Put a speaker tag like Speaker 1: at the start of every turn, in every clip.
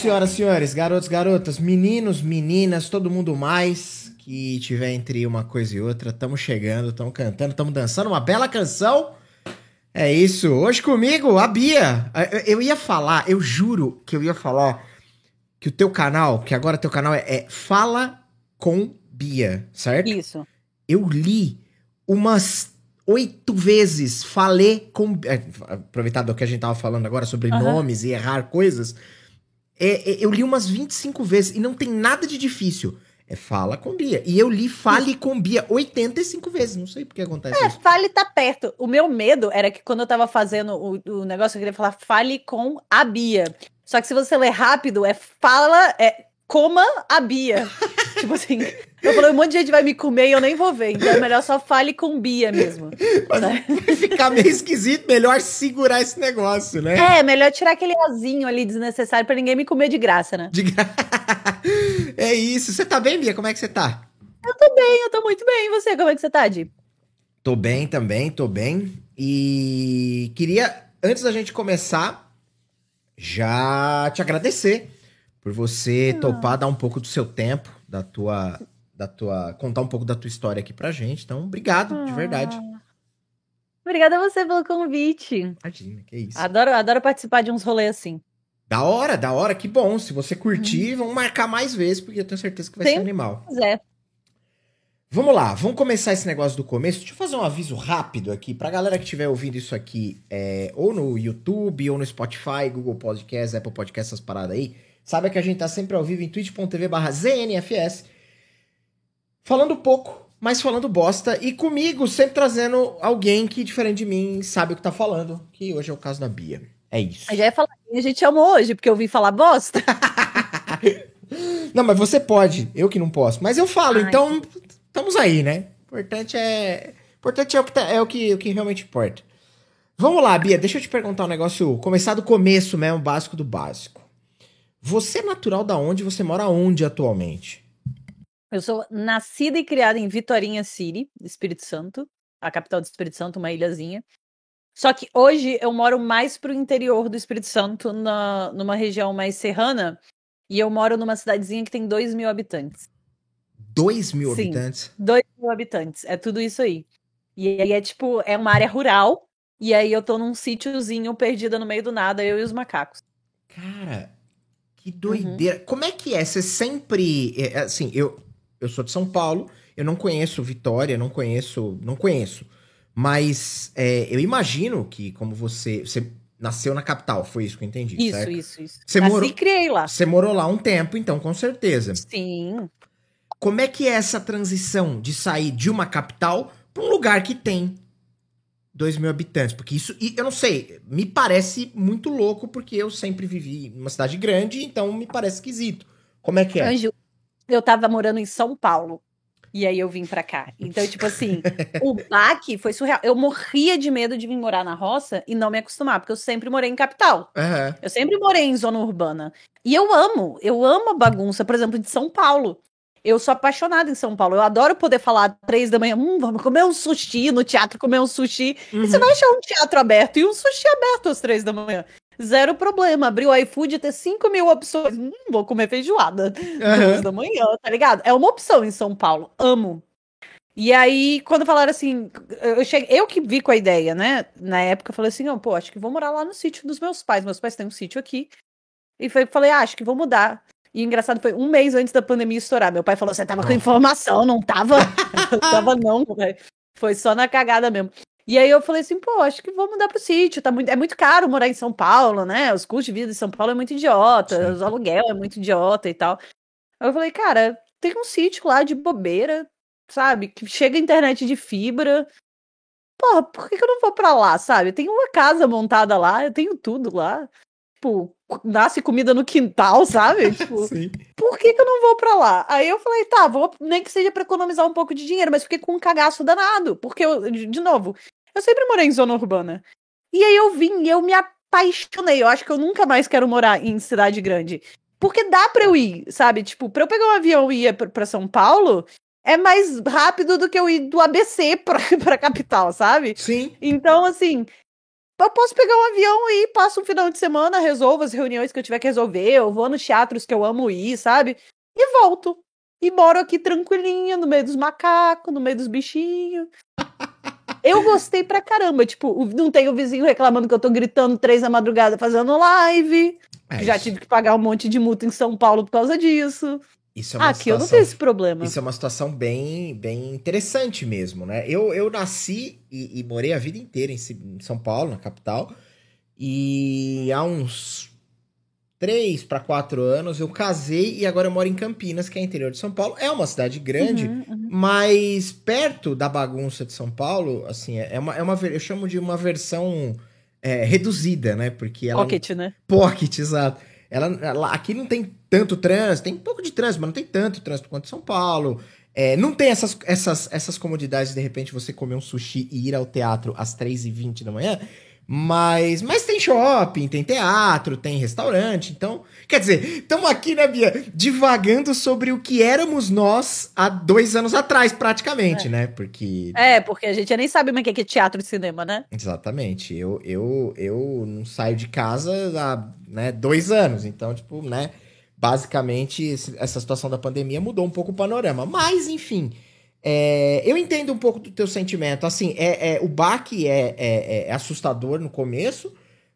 Speaker 1: senhoras senhores, garotos, garotas, meninos, meninas, todo mundo mais que tiver entre uma coisa e outra, estamos chegando, estamos cantando, estamos dançando uma bela canção. É isso. Hoje comigo, a Bia. Eu ia falar, eu juro que eu ia falar que o teu canal, que agora teu canal é, é Fala com Bia, certo?
Speaker 2: Isso.
Speaker 1: Eu li umas oito vezes, falei com. É, aproveitado que a gente tava falando agora sobre uhum. nomes e errar coisas. É, é, eu li umas 25 vezes e não tem nada de difícil. É fala com Bia. E eu li fale com Bia 85 vezes. Não sei por que acontece
Speaker 2: é,
Speaker 1: isso.
Speaker 2: fale tá perto. O meu medo era que quando eu tava fazendo o, o negócio, eu queria falar fale com a Bia. Só que se você ler rápido, é fala, é coma a Bia. tipo assim, eu falei, um monte de gente vai me comer e eu nem vou ver. Então é melhor só fale com Bia mesmo.
Speaker 1: Mas vai ficar meio esquisito, melhor segurar esse negócio, né?
Speaker 2: É, melhor tirar aquele azinho ali desnecessário pra ninguém me comer de graça, né? De gra...
Speaker 1: é isso. Você tá bem, Bia? Como é que você tá?
Speaker 2: Eu tô bem, eu tô muito bem. E você, como é que você tá, Di?
Speaker 1: Tô bem também, tô bem. E queria, antes da gente começar, já te agradecer por você ah. topar dar um pouco do seu tempo, da tua, da tua, contar um pouco da tua história aqui pra gente. Então, obrigado, ah. de verdade.
Speaker 2: Obrigada a você pelo convite.
Speaker 1: Imagina, que isso.
Speaker 2: Adoro, adoro participar de uns rolês assim.
Speaker 1: Da hora, da hora, que bom. Se você curtir, hum. vamos marcar mais vezes, porque eu tenho certeza que vai Sim, ser animal.
Speaker 2: É.
Speaker 1: Vamos lá, vamos começar esse negócio do começo. Deixa eu fazer um aviso rápido aqui pra galera que estiver ouvindo isso aqui, é, ou no YouTube, ou no Spotify, Google Podcast, Apple Podcast, essas paradas aí. Sabe que a gente tá sempre ao vivo em twitch.tv barra ZNFS. Falando pouco, mas falando bosta. E comigo, sempre trazendo alguém que, diferente de mim, sabe o que tá falando. Que hoje é o caso da Bia. É isso.
Speaker 2: A gente ia falar, a gente chamou hoje, porque eu vim falar bosta.
Speaker 1: não, mas você pode. Eu que não posso. Mas eu falo, Ai. então estamos aí, né? Importante é. Importante é o que, tá, é o que, o que realmente importa. Vamos lá, Bia, deixa eu te perguntar um negócio. Começar do começo mesmo, básico do básico. Você é natural da onde? Você mora onde atualmente?
Speaker 2: Eu sou nascida e criada em Vitorinha City, Espírito Santo, a capital do Espírito Santo, uma ilhazinha. Só que hoje eu moro mais pro interior do Espírito Santo, na, numa região mais serrana, e eu moro numa cidadezinha que tem 2 mil habitantes.
Speaker 1: 2 mil Sim, habitantes?
Speaker 2: 2 mil habitantes, é tudo isso aí. E aí é tipo, é uma área rural, e aí eu tô num sítiozinho perdida no meio do nada, eu e os macacos.
Speaker 1: Cara, que doideira. Uhum. Como é que é? Você sempre. É, assim, eu, eu sou de São Paulo, eu não conheço Vitória, não conheço. Não conheço. Mas é, eu imagino que, como você. Você nasceu na capital, foi isso que eu entendi.
Speaker 2: Isso,
Speaker 1: certo?
Speaker 2: isso, isso.
Speaker 1: Você
Speaker 2: Nasci
Speaker 1: morou,
Speaker 2: e criei lá.
Speaker 1: Você morou lá um tempo, então, com certeza.
Speaker 2: Sim.
Speaker 1: Como é que é essa transição de sair de uma capital para um lugar que tem 2 mil habitantes. Porque isso, eu não sei, me parece muito louco, porque eu sempre vivi numa cidade grande, então me parece esquisito. Como é que é?
Speaker 2: Anjo, eu tava morando em São Paulo. E aí eu vim pra cá. Então, tipo assim, o baque foi surreal. Eu morria de medo de vir morar na roça e não me acostumar, porque eu sempre morei em capital.
Speaker 1: Uhum.
Speaker 2: Eu sempre morei em zona urbana. E eu amo, eu amo a bagunça, por exemplo, de São Paulo. Eu sou apaixonada em São Paulo. Eu adoro poder falar três da manhã, hum, vamos comer um sushi no teatro, comer um sushi. Uhum. E você vai achar um teatro aberto e um sushi aberto às três da manhã. Zero problema. Abrir o iFood e ter 5 mil opções. Hum, vou comer feijoada. Uhum. da manhã, tá ligado? É uma opção em São Paulo. Amo. E aí, quando falaram assim, eu cheguei, eu que vi com a ideia, né? Na época, eu falei assim: oh, pô, acho que vou morar lá no sítio dos meus pais. Meus pais têm um sítio aqui. E foi, falei, ah, acho que vou mudar. E engraçado foi um mês antes da pandemia estourar. Meu pai falou: você tava com informação, não tava? tava, não, véio. Foi só na cagada mesmo. E aí eu falei assim, pô, acho que vou mudar pro sítio. Tá muito, é muito caro morar em São Paulo, né? Os custos de vida em São Paulo é muito idiota, Sim. os aluguel é muito idiota e tal. Aí eu falei, cara, tem um sítio lá de bobeira, sabe? Que chega internet de fibra. Porra, por que, que eu não vou pra lá, sabe? Tem uma casa montada lá, eu tenho tudo lá tipo, nasce comida no quintal, sabe? Tipo, Sim. por que, que eu não vou pra lá? Aí eu falei, tá, vou, nem que seja pra economizar um pouco de dinheiro, mas fiquei com um cagaço danado, porque eu, de novo, eu sempre morei em zona urbana. E aí eu vim e eu me apaixonei. Eu acho que eu nunca mais quero morar em cidade grande. Porque dá pra eu ir, sabe? Tipo, pra eu pegar um avião e ir pra São Paulo, é mais rápido do que eu ir do ABC pra, pra capital, sabe?
Speaker 1: Sim.
Speaker 2: Então, assim, eu posso pegar um avião e passo um final de semana, resolvo as reuniões que eu tiver que resolver, eu vou nos teatros que eu amo ir, sabe? E volto. E moro aqui tranquilinha, no meio dos macacos, no meio dos bichinhos. Eu gostei pra caramba. Tipo, não tem o vizinho reclamando que eu tô gritando três da madrugada fazendo live.
Speaker 1: É,
Speaker 2: Já tive que pagar um monte de multa em São Paulo por causa disso.
Speaker 1: Isso é uma
Speaker 2: Aqui eu não tenho esse problema.
Speaker 1: Isso é uma situação bem, bem interessante mesmo, né? Eu, eu nasci e, e morei a vida inteira em, São Paulo, na capital. E há uns três para quatro anos eu casei e agora eu moro em Campinas, que é interior de São Paulo. É uma cidade grande,
Speaker 2: Uhum, uhum.
Speaker 1: mas perto da bagunça de São Paulo, assim, é uma, é uma eu chamo de uma versão é, reduzida, né? Porque ela
Speaker 2: Pocket, né?
Speaker 1: Pocket, exato. Ela, ela- aqui não tem tanto trânsito, tem um pouco de trânsito, mas não tem tanto trânsito quanto São Paulo. É, não tem essas, essas, essas comodidades de, repente você comer um sushi e ir ao teatro às 3h20 da manhã. Mas, mas tem shopping, tem teatro, tem restaurante. Então, quer dizer, estamos aqui, né, Bia, divagando sobre o que éramos nós há dois anos atrás, praticamente, né? Porque
Speaker 2: É, porque a gente nem sabe mais o que é teatro e cinema, né?
Speaker 1: Exatamente. Eu, eu, eu não saio de casa há né, dois anos. Então, tipo, né? Basicamente, essa situação da pandemia mudou um pouco o panorama. Mas, enfim. é, eu entendo um pouco do teu sentimento. Assim, é, é- o baque é, é- é assustador no começo.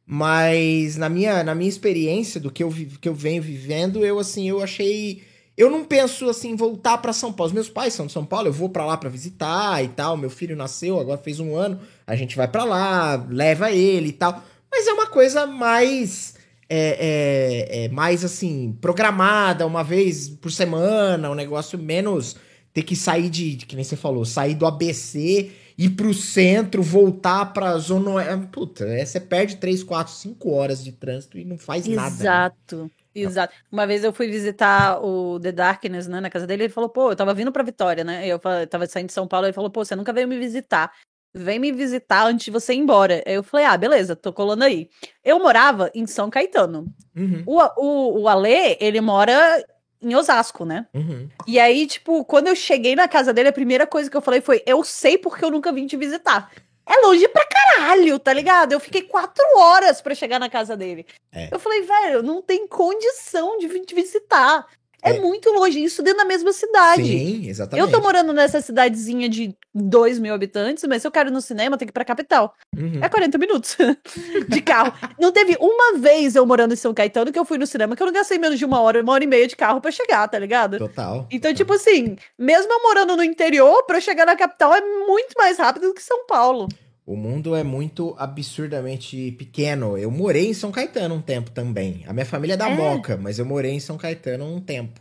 Speaker 1: Mas na minha, na minha experiência do que eu, que eu venho vivendo, eu assim, eu achei. Eu não penso assim voltar pra São Paulo. Os meus pais são de São Paulo, eu vou pra lá pra visitar e tal. Meu filho nasceu, agora fez um ano, a gente vai pra lá, leva ele e tal. Mas é uma coisa mais é, é- é mais assim programada, uma vez por semana, um negócio menos ter que sair de, que nem você falou, sair do ABC ir pro centro, voltar pra zona. oeste. Puta, é, você perde 3, 4, 5 horas de trânsito e não faz nada. né?
Speaker 2: Exato. Exato. Uma vez eu fui visitar o The Darkness, né, na casa dele, ele falou, pô, eu tava vindo pra Vitória, né? Eu tava saindo de São Paulo, ele falou, pô, você nunca veio me visitar. Vem me visitar antes de você ir embora. Aí eu falei, ah, beleza, tô colando aí. Eu morava em São Caetano.
Speaker 1: Uhum,
Speaker 2: O, o, o Ale, ele mora em Osasco, né?
Speaker 1: uhum.
Speaker 2: E aí, tipo, quando eu cheguei na casa dele, a primeira coisa que eu falei foi: Eu sei porque eu nunca vim te visitar. É longe pra caralho, tá ligado? Eu fiquei quatro horas pra chegar na casa dele.
Speaker 1: É.
Speaker 2: Eu falei, velho, não tem condição de vir te visitar. É,
Speaker 1: É.
Speaker 2: muito longe, isso dentro da mesma cidade.
Speaker 1: Sim, exatamente.
Speaker 2: Eu tô morando nessa cidadezinha de 2 mil habitantes, mas se eu quero ir no cinema, tenho que ir pra capital.
Speaker 1: Uhum.
Speaker 2: É 40 minutos de carro. Não teve uma vez eu morando em São Caetano que eu fui no cinema que eu não gastei menos de uma hora, uma hora e meia de carro pra chegar, tá ligado?
Speaker 1: Total.
Speaker 2: Então,
Speaker 1: total.
Speaker 2: tipo assim, mesmo eu morando no interior, pra eu chegar na capital é muito mais rápido do que São Paulo.
Speaker 1: O mundo é muito absurdamente pequeno. Eu morei em São Caetano um tempo também. A minha família é da
Speaker 2: É.
Speaker 1: Moca, mas eu morei em São Caetano um tempo.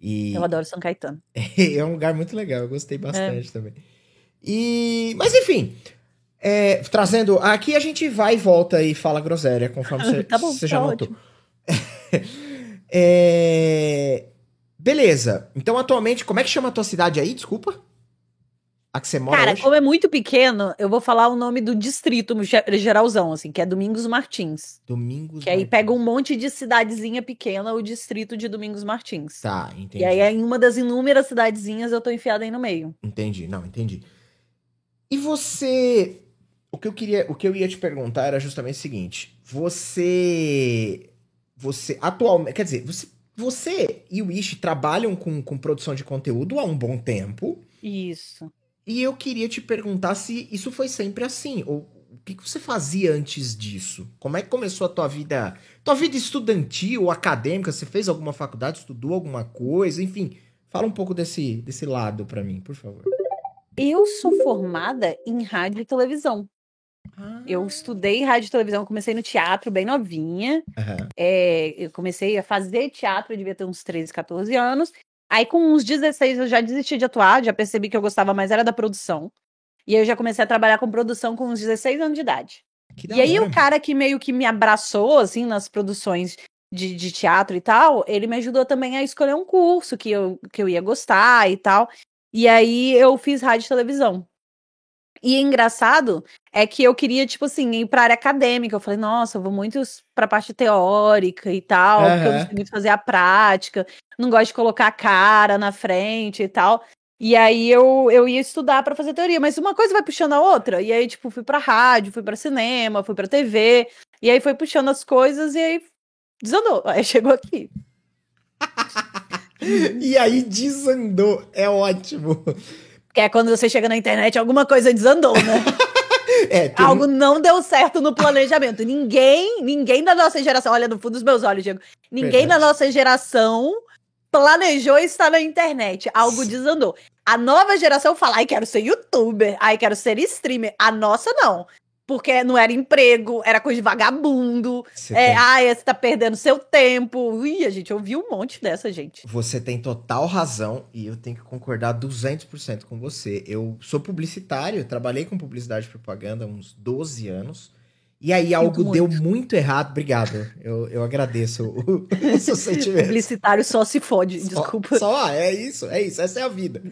Speaker 1: E
Speaker 2: Eu adoro São Caetano.
Speaker 1: é um lugar muito legal, eu gostei bastante também. E mas enfim, é, trazendo aqui a gente vai e volta e fala groselha conforme você,
Speaker 2: Tá bom, tá
Speaker 1: já notou. É, beleza. Então atualmente, como é que chama a tua cidade aí? Desculpa. A que você mora
Speaker 2: Cara,
Speaker 1: hoje?
Speaker 2: como é muito pequeno, eu vou falar o nome do distrito ge- geralzão, assim, que é Domingos Martins.
Speaker 1: Domingos.
Speaker 2: Que aí
Speaker 1: Martins.
Speaker 2: pega um monte de cidadezinha pequena, o distrito de Domingos Martins.
Speaker 1: Tá, entendi.
Speaker 2: E aí, em uma das inúmeras cidadezinhas, eu tô enfiada aí no meio.
Speaker 1: Entendi, não, entendi. E você. O que eu queria. O que eu ia te perguntar era justamente o seguinte. Você. Você atualmente. Quer dizer, você, você e o Ishi trabalham com, com produção de conteúdo há um bom tempo.
Speaker 2: Isso.
Speaker 1: E eu queria te perguntar se isso foi sempre assim. Ou o que, que você fazia antes disso? Como é que começou a tua vida? Tua vida estudantil ou acadêmica? Você fez alguma faculdade, estudou alguma coisa? Enfim, fala um pouco desse, desse lado pra mim, por favor.
Speaker 2: Eu sou formada em rádio e televisão. Eu estudei rádio e televisão, comecei no teatro bem novinha.
Speaker 1: Aham.
Speaker 2: É, eu comecei a fazer teatro, eu devia ter uns 13, 14 anos. Aí, com uns 16, eu já desisti de atuar, já percebi que eu gostava mais era da produção. E aí eu já comecei a trabalhar com produção com uns 16 anos de idade.
Speaker 1: Que
Speaker 2: E aí,
Speaker 1: hora.
Speaker 2: o cara que meio que me abraçou, assim, nas produções de, de teatro e tal, ele me ajudou também a escolher um curso que eu, que eu ia gostar e tal. E aí, eu fiz rádio e televisão. E engraçado é que eu queria, tipo assim, ir pra área acadêmica. Eu falei, nossa, eu vou muito pra parte teórica e tal, porque eu sei muito fazer a prática, não gosto de colocar a cara na frente e tal. E aí eu, eu ia estudar para fazer teoria, mas uma coisa vai puxando a outra. E aí, tipo, fui pra rádio, fui pra cinema, fui pra TV. E aí foi puxando as coisas e aí desandou. Aí chegou aqui.
Speaker 1: e aí desandou. É ótimo.
Speaker 2: Que é quando você chega na internet, alguma coisa desandou, né? É, tem... Algo não deu certo no planejamento. Ninguém, ninguém da nossa geração, olha no fundo dos meus olhos, Diego. Ninguém Verdade. da nossa geração planejou estar na internet. Algo desandou. A nova geração fala, ai, quero ser youtuber, ai, quero ser streamer. A nossa, não. Porque não era emprego, era coisa de vagabundo. Você é, tem... ai, você tá perdendo seu tempo. Ui, a gente ouviu um monte dessa, gente.
Speaker 1: Você tem total razão e eu tenho que concordar 200% com você. Eu sou publicitário, trabalhei com publicidade e propaganda há uns 12 anos. E aí algo muito. deu muito errado. Obrigado. Eu, eu agradeço o, o seu sentimento.
Speaker 2: Publicitário só se fode, só, desculpa.
Speaker 1: Só, é isso, é isso. Essa é a vida.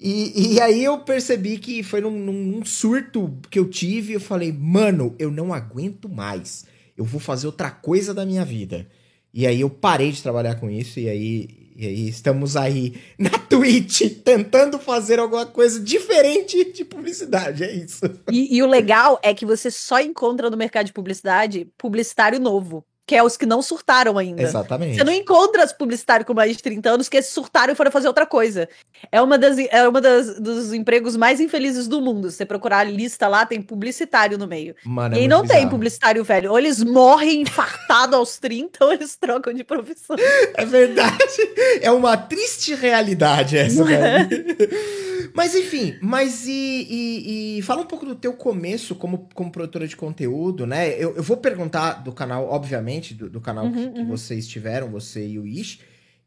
Speaker 1: E, e aí eu percebi que foi num, num surto que eu tive. Eu falei, mano, eu não aguento mais. Eu vou fazer outra coisa da minha vida. E aí eu parei de trabalhar com isso. E aí e aí estamos aí na Twitch tentando fazer alguma coisa diferente de publicidade, é isso.
Speaker 2: E, e o legal é que você só encontra no mercado de publicidade publicitário novo que é os que não surtaram ainda.
Speaker 1: Exatamente.
Speaker 2: Você não encontra os publicitários com mais de 30 anos que surtaram e foram fazer outra coisa. É uma das é uma das, dos empregos mais infelizes do mundo. Se você procurar a lista lá, tem publicitário no meio. Mano, é e não bizarro. tem publicitário velho. Ou eles morrem infartados aos 30, ou eles trocam de profissão.
Speaker 1: É verdade. É uma triste realidade essa, velho. Mas enfim, mas e, e, e, fala um pouco do teu começo como, como produtora de conteúdo, né? Eu, eu vou perguntar do canal, obviamente, do, do canal uhum, que, que uhum. vocês tiveram, você e o Ish.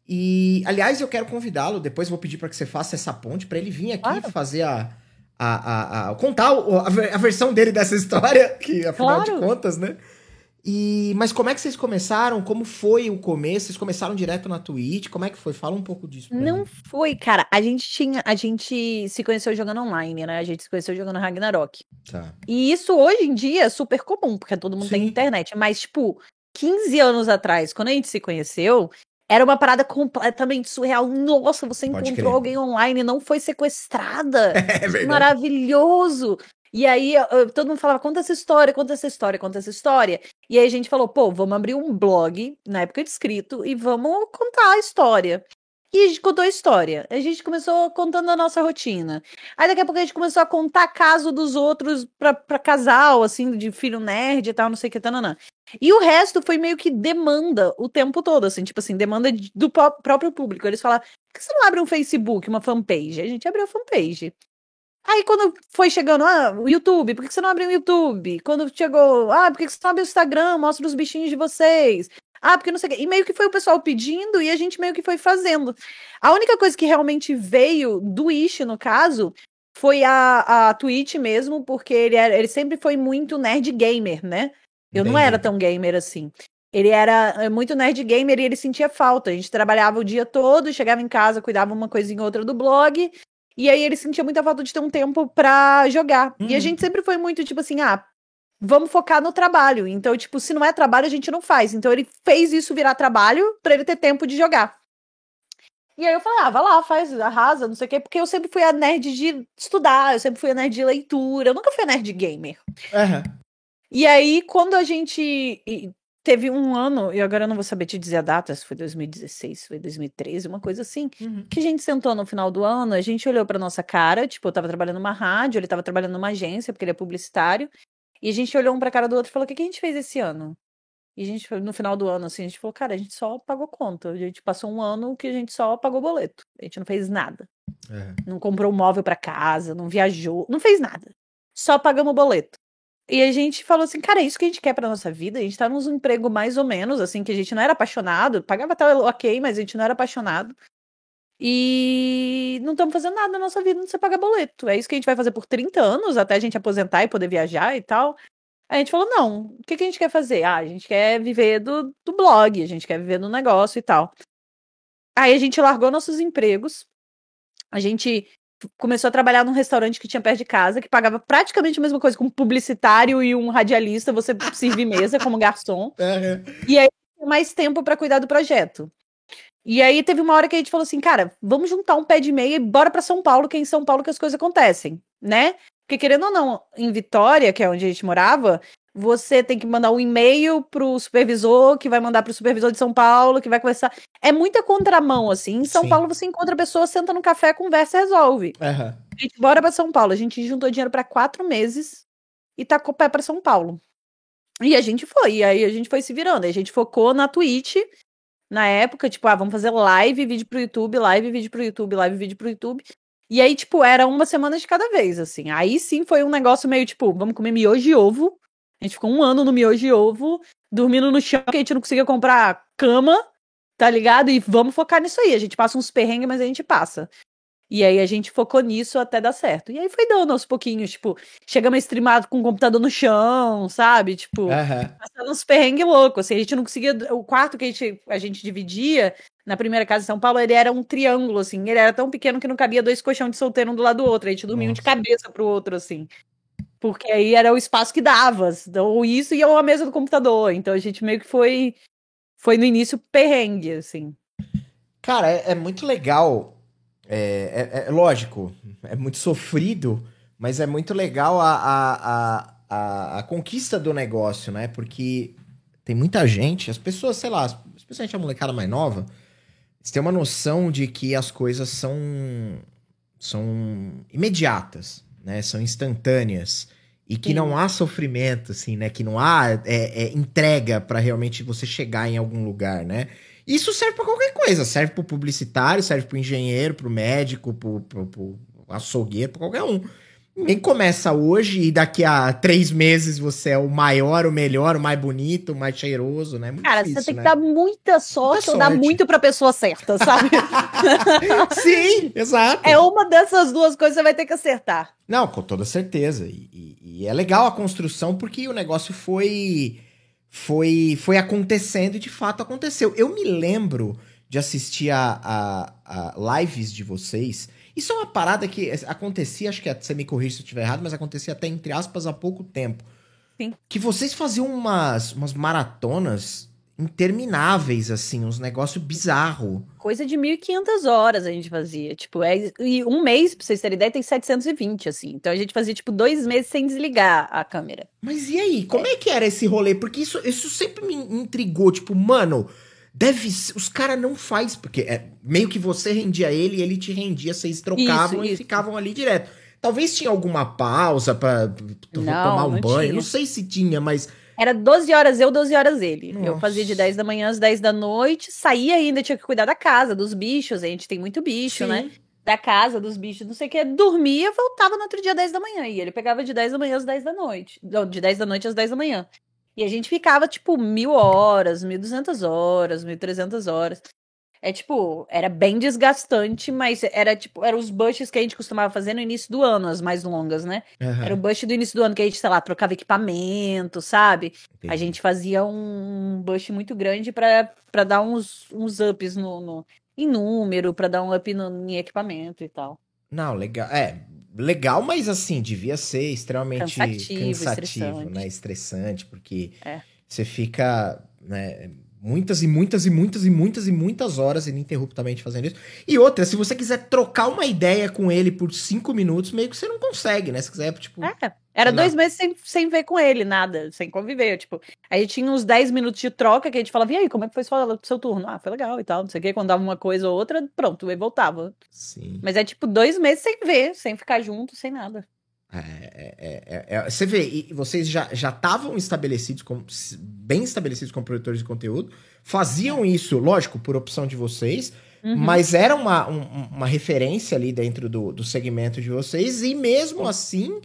Speaker 1: E, aliás, eu quero convidá-lo, depois vou pedir para que você faça essa ponte para ele vir aqui claro. fazer a, a, a, a, contar a, a, versão dele dessa história, que afinal claro. de contas, né? E, mas como é que vocês começaram? Como foi o começo? Vocês começaram direto na Twitch? Como é que foi? Fala um pouco disso.
Speaker 2: Não mim. foi, cara. A gente tinha, a gente se conheceu jogando online, né? A gente se conheceu jogando Ragnarok. Tá. E isso hoje em dia é super comum, porque todo mundo Sim. tem internet. Mas, tipo, 15 anos atrás, quando a gente se conheceu, era uma parada completamente surreal. Nossa, você Pode encontrou crer. alguém online, não foi sequestrada. É verdade. Maravilhoso. E aí eu, todo mundo falava, conta essa história, conta essa história, conta essa história. E aí a gente falou, pô, vamos abrir um blog, na época de escrito, e vamos contar a história. E a gente contou a história. A gente começou contando a nossa rotina. Aí daqui a pouco a gente começou a contar caso dos outros pra, pra casal, assim, de filho nerd e tal, não sei o que, tananã. E o resto foi meio que demanda o tempo todo, assim, tipo assim, demanda do próprio público. Eles falavam, por que você não abre um Facebook, uma fanpage? A gente abriu a fanpage. Aí quando foi chegando, ah, o YouTube, por que você não abre o YouTube? Quando chegou, ah, por que você não abre o Instagram? Mostra os bichinhos de vocês. Ah, porque não sei o quê. E meio que foi o pessoal pedindo e a gente meio que foi fazendo. A única coisa que realmente veio do Ish, no caso, foi a, a Twitch mesmo, porque ele, era, ele sempre foi muito nerd gamer, né? Eu Entendi. não era tão gamer assim. Ele era é, muito nerd gamer e ele sentia falta. A gente trabalhava o dia todo, chegava em casa, cuidava uma coisinha ou outra do blog, e aí ele sentia muita falta de ter um tempo pra jogar. E a uhum. gente sempre foi muito tipo assim, ah, vamos focar no trabalho. Então, tipo, se não é trabalho, a gente não faz. Então ele fez isso virar trabalho para ele ter tempo de jogar. E aí eu falei, ah, vai lá, faz, arrasa, não sei o quê, porque eu sempre fui a nerd de estudar, eu sempre fui a nerd de leitura, eu nunca fui a nerd gamer. Uhum. E aí, quando a gente Teve um ano, e agora eu não vou saber te dizer a data, se foi 2016, se foi 2013, uma coisa assim, uhum. que a gente sentou no final do ano, a gente olhou pra nossa cara, tipo, eu tava trabalhando numa rádio, ele tava trabalhando numa agência, porque ele é publicitário, e a gente olhou um pra cara do outro e falou: o que, que a gente fez esse ano? E a gente, no final do ano, assim, a gente falou: cara, a gente só pagou conta. A gente passou um ano que a gente só pagou boleto. A gente não fez nada. É. Não comprou um móvel para casa, não viajou, não fez nada. Só pagamos boleto. E a gente falou assim, cara, é isso que a gente quer pra nossa vida. A gente tá num emprego mais ou menos, assim, que a gente não era apaixonado. Pagava até ok, mas a gente não era apaixonado. E não estamos fazendo nada na nossa vida, não sei pagar boleto. É isso que a gente vai fazer por 30 anos, até a gente aposentar e poder viajar e tal. Aí a gente falou, não, o que, que a gente quer fazer? Ah, a gente quer viver do, do blog, a gente quer viver do negócio e tal. Aí a gente largou nossos empregos, a gente começou a trabalhar num restaurante que tinha perto de casa, que pagava praticamente a mesma coisa com um publicitário e um radialista, você servir mesa como garçom. Uhum. E aí mais tempo para cuidar do projeto. E aí teve uma hora que a gente falou assim, cara, vamos juntar um pé de meia e bora para São Paulo, que é em São Paulo que as coisas acontecem, né? Porque querendo ou não, em Vitória, que é onde a gente morava, você tem que mandar um e-mail pro supervisor, que vai mandar pro supervisor de São Paulo, que vai conversar. É muita contramão, assim. Em São
Speaker 1: Sim.
Speaker 2: Paulo você encontra a pessoa, senta no café, conversa e resolve.
Speaker 1: Aham.
Speaker 2: A gente bora pra São Paulo. A gente juntou dinheiro pra quatro meses e tacou o pé pra São Paulo. E a gente foi. E aí a gente foi se virando. A gente focou na Twitch na época, tipo, ah, vamos fazer live, vídeo pro YouTube, live, vídeo pro YouTube, live, vídeo pro YouTube. E aí, tipo, era uma semana de cada vez, assim. Aí sim foi um negócio meio tipo, vamos comer miojo e ovo. A gente ficou um ano no miojo e ovo, dormindo no chão, que a gente não conseguia comprar cama, tá ligado? E vamos focar nisso aí. A gente passa uns perrengues, mas a gente passa. E aí a gente focou nisso até dar certo. E aí foi dando aos pouquinhos, tipo, chegamos a streamar com o computador no chão, sabe? Tipo,
Speaker 1: Aham.
Speaker 2: passando uns perrengues loucos. Assim, a gente não conseguia. O quarto que a gente, a gente dividia na primeira casa de São Paulo, ele era um triângulo, assim. Ele era tão pequeno que não cabia dois colchão de solteiro um do lado do outro. A gente dormia um de cabeça pro outro, assim. Porque aí era o espaço que dava. Ou isso e ou a mesa do computador. Então a gente meio que foi. Foi no início perrengue, assim.
Speaker 1: Cara, é, é muito legal. É, é- é lógico, é muito sofrido, mas é muito legal a, a, a, a, conquista do negócio, né? Porque tem muita gente, as pessoas, sei lá, especialmente a molecada mais nova, eles têm uma noção de que as coisas são, são imediatas, né? São instantâneas. E que
Speaker 2: Sim.
Speaker 1: não há sofrimento, assim, né? Que não há é, é, entrega pra realmente você chegar em algum lugar, né? Isso serve pra qualquer coisa. Serve pro publicitário, serve pro engenheiro, pro médico, pro, pro, pro açougueiro, pra qualquer um. Ninguém começa hoje e daqui a três meses você é o maior, o melhor, o mais bonito, o mais cheiroso, né? Muito
Speaker 2: Cara,
Speaker 1: difícil,
Speaker 2: você tem que
Speaker 1: né?
Speaker 2: dar muita sorte, ou dar muito pra pessoa certa, sabe?
Speaker 1: Sim, exato.
Speaker 2: é uma dessas duas coisas que você vai ter que acertar.
Speaker 1: Não, com toda certeza. E, e- e é legal a construção porque o negócio foi foi foi acontecendo e de fato aconteceu. Eu me lembro de assistir a, a- a lives de vocês. Isso é uma parada que acontecia, acho que você me corrige se eu estiver errado, mas acontecia até entre aspas há pouco tempo.
Speaker 2: Sim.
Speaker 1: Que vocês faziam umas, umas maratonas intermináveis, assim, uns negócios bizarros.
Speaker 2: Coisa de 1.500 horas a gente fazia. Tipo, é, e um mês, pra vocês terem ideia, tem 720, assim. Então a gente fazia, tipo, dois meses sem desligar a câmera.
Speaker 1: Mas e aí, como é que era esse rolê? Porque isso, isso sempre me intrigou, tipo, mano, deve ser, os caras não faz, porque é meio que você rendia ele e ele te rendia, vocês trocavam
Speaker 2: Isso,
Speaker 1: e
Speaker 2: isso.
Speaker 1: ficavam ali direto. Talvez tinha alguma pausa pra
Speaker 2: Não,
Speaker 1: tomar um banho,
Speaker 2: tinha.
Speaker 1: não sei se tinha, mas
Speaker 2: Era 12 horas eu, 12 horas ele. Eu
Speaker 1: Nossa.
Speaker 2: fazia de 10 da manhã às 10 da noite, saía ainda, tinha que cuidar da casa, dos bichos. A gente tem muito bicho,
Speaker 1: Sim.
Speaker 2: né? Da casa, dos bichos, não sei o que. Dormia, voltava no outro dia às 10 da manhã. E ele pegava de 10 da manhã às 10 da noite. Não, de 10 da noite às 10 da manhã. E a gente ficava, tipo, mil horas, 1.200 horas, 1.300 horas. É tipo, era bem desgastante, mas era tipo, eram os bushes que a gente costumava fazer no início do ano, as mais longas, né?
Speaker 1: Aham,
Speaker 2: Era o bush do início do ano que a gente, sei lá, trocava equipamento, sabe? A
Speaker 1: entendi.
Speaker 2: gente fazia um bush muito grande pra pra dar uns, uns ups no, no- em número, pra dar um up no, em equipamento e tal.
Speaker 1: Não, legal. É, legal, mas assim, devia ser extremamente
Speaker 2: Cansativo,
Speaker 1: cansativo,
Speaker 2: estressante.
Speaker 1: né? Estressante, porque
Speaker 2: É.
Speaker 1: você fica, né, muitas e muitas e muitas e muitas e muitas horas ininterruptamente fazendo isso. E outra, se você quiser trocar uma ideia com ele por cinco minutos, meio que você não consegue, né? Se quiser, tipo.
Speaker 2: É, era dois meses sem, sem ver com ele, nada, sem conviver. Tipo, a gente tinha uns 10 minutos de troca que a gente falava, e aí, como é que foi sua- seu turno? Ah, foi legal e tal, não sei o quê. Quando dava uma coisa ou outra, pronto, ele voltava.
Speaker 1: Sim.
Speaker 2: Mas é tipo dois meses sem ver, sem ficar junto, sem nada.
Speaker 1: É, é, é, é, é, você vê, e vocês já já estavam estabelecidos, como, bem estabelecidos como produtores de conteúdo, faziam isso, lógico, por opção de vocês,
Speaker 2: Uhum.
Speaker 1: mas era uma, um- uma referência ali dentro do, do segmento de vocês, e mesmo assim,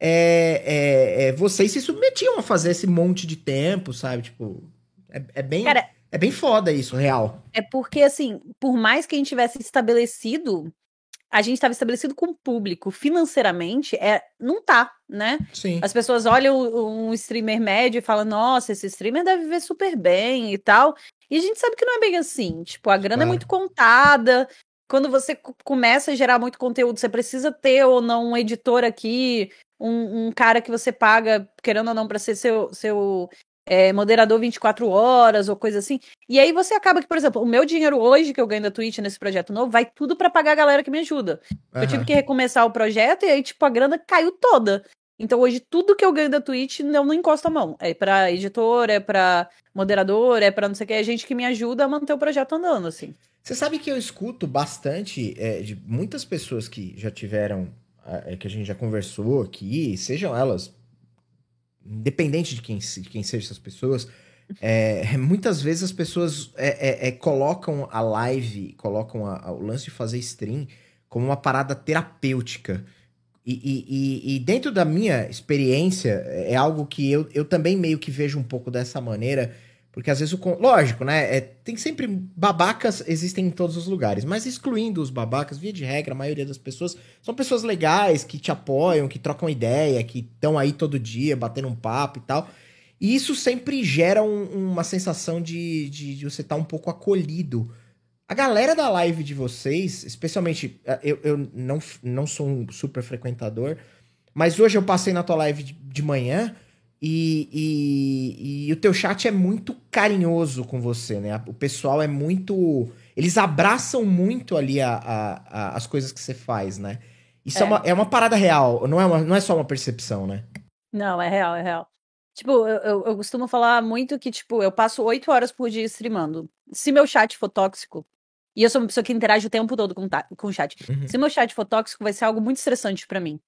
Speaker 1: é, é, é, vocês se submetiam a fazer esse monte de tempo, sabe? Tipo, é, é bem,
Speaker 2: Cara,
Speaker 1: é bem foda isso, real.
Speaker 2: É porque, assim, por mais que a gente tivesse estabelecido, a gente estava estabelecido com o público financeiramente, é, não tá, né?
Speaker 1: Sim.
Speaker 2: As pessoas olham um streamer médio e falam, nossa, esse streamer deve viver super bem e tal. E a gente sabe que não é bem assim. Tipo, a grana
Speaker 1: Claro.
Speaker 2: é muito contada. Quando você co- começa a gerar muito conteúdo, você precisa ter ou não um editor aqui, um, um cara que você paga, querendo ou não, para ser seu, seu é, moderador 24 horas ou coisa assim. E aí você acaba que, por exemplo, o meu dinheiro hoje que eu ganho da Twitch nesse projeto novo vai tudo para pagar a galera que me ajuda. Uhum. Eu tive que recomeçar o projeto e aí, tipo, a grana caiu toda. Então hoje tudo que eu ganho da Twitch eu não encosto a mão. É para editor, é para moderador, é para não sei o que, é gente que me ajuda a manter o projeto andando, assim.
Speaker 1: Você sabe que eu escuto bastante é, de muitas pessoas que já tiveram, é, que a gente já conversou aqui, sejam elas independente de quem, de quem seja essas pessoas, é, muitas vezes as pessoas é, é, é colocam a live, colocam a, a, o lance de fazer stream como uma parada terapêutica. E, e, e, dentro da minha experiência, é algo que eu, eu também meio que vejo um pouco dessa maneira porque às vezes o. Lógico, né? É, tem sempre. Babacas existem em todos os lugares. Mas excluindo os babacas, via de regra, a maioria das pessoas são pessoas legais, que te apoiam, que trocam ideia, que estão aí todo dia batendo um papo e tal. E isso sempre gera um, uma sensação de, de, de você estar tá um pouco acolhido. A galera da live de vocês, especialmente. Eh, eu, eu não, não sou um super frequentador, mas hoje eu passei na tua live de, de manhã. E, e, e, o teu chat é muito carinhoso com você, né? O pessoal é muito. Eles abraçam muito ali a, a, a as coisas que você faz, né? Isso é. é. uma, é uma parada real, não é, uma, não é só uma percepção, né?
Speaker 2: Não, é real, é real. Tipo, eu, eu, eu costumo falar muito que, tipo, eu passo oito horas por dia streamando. Se meu chat for tóxico, e eu sou uma pessoa que interage o tempo todo com, com o chat. Uhum. Se meu chat for tóxico, vai ser algo muito estressante para mim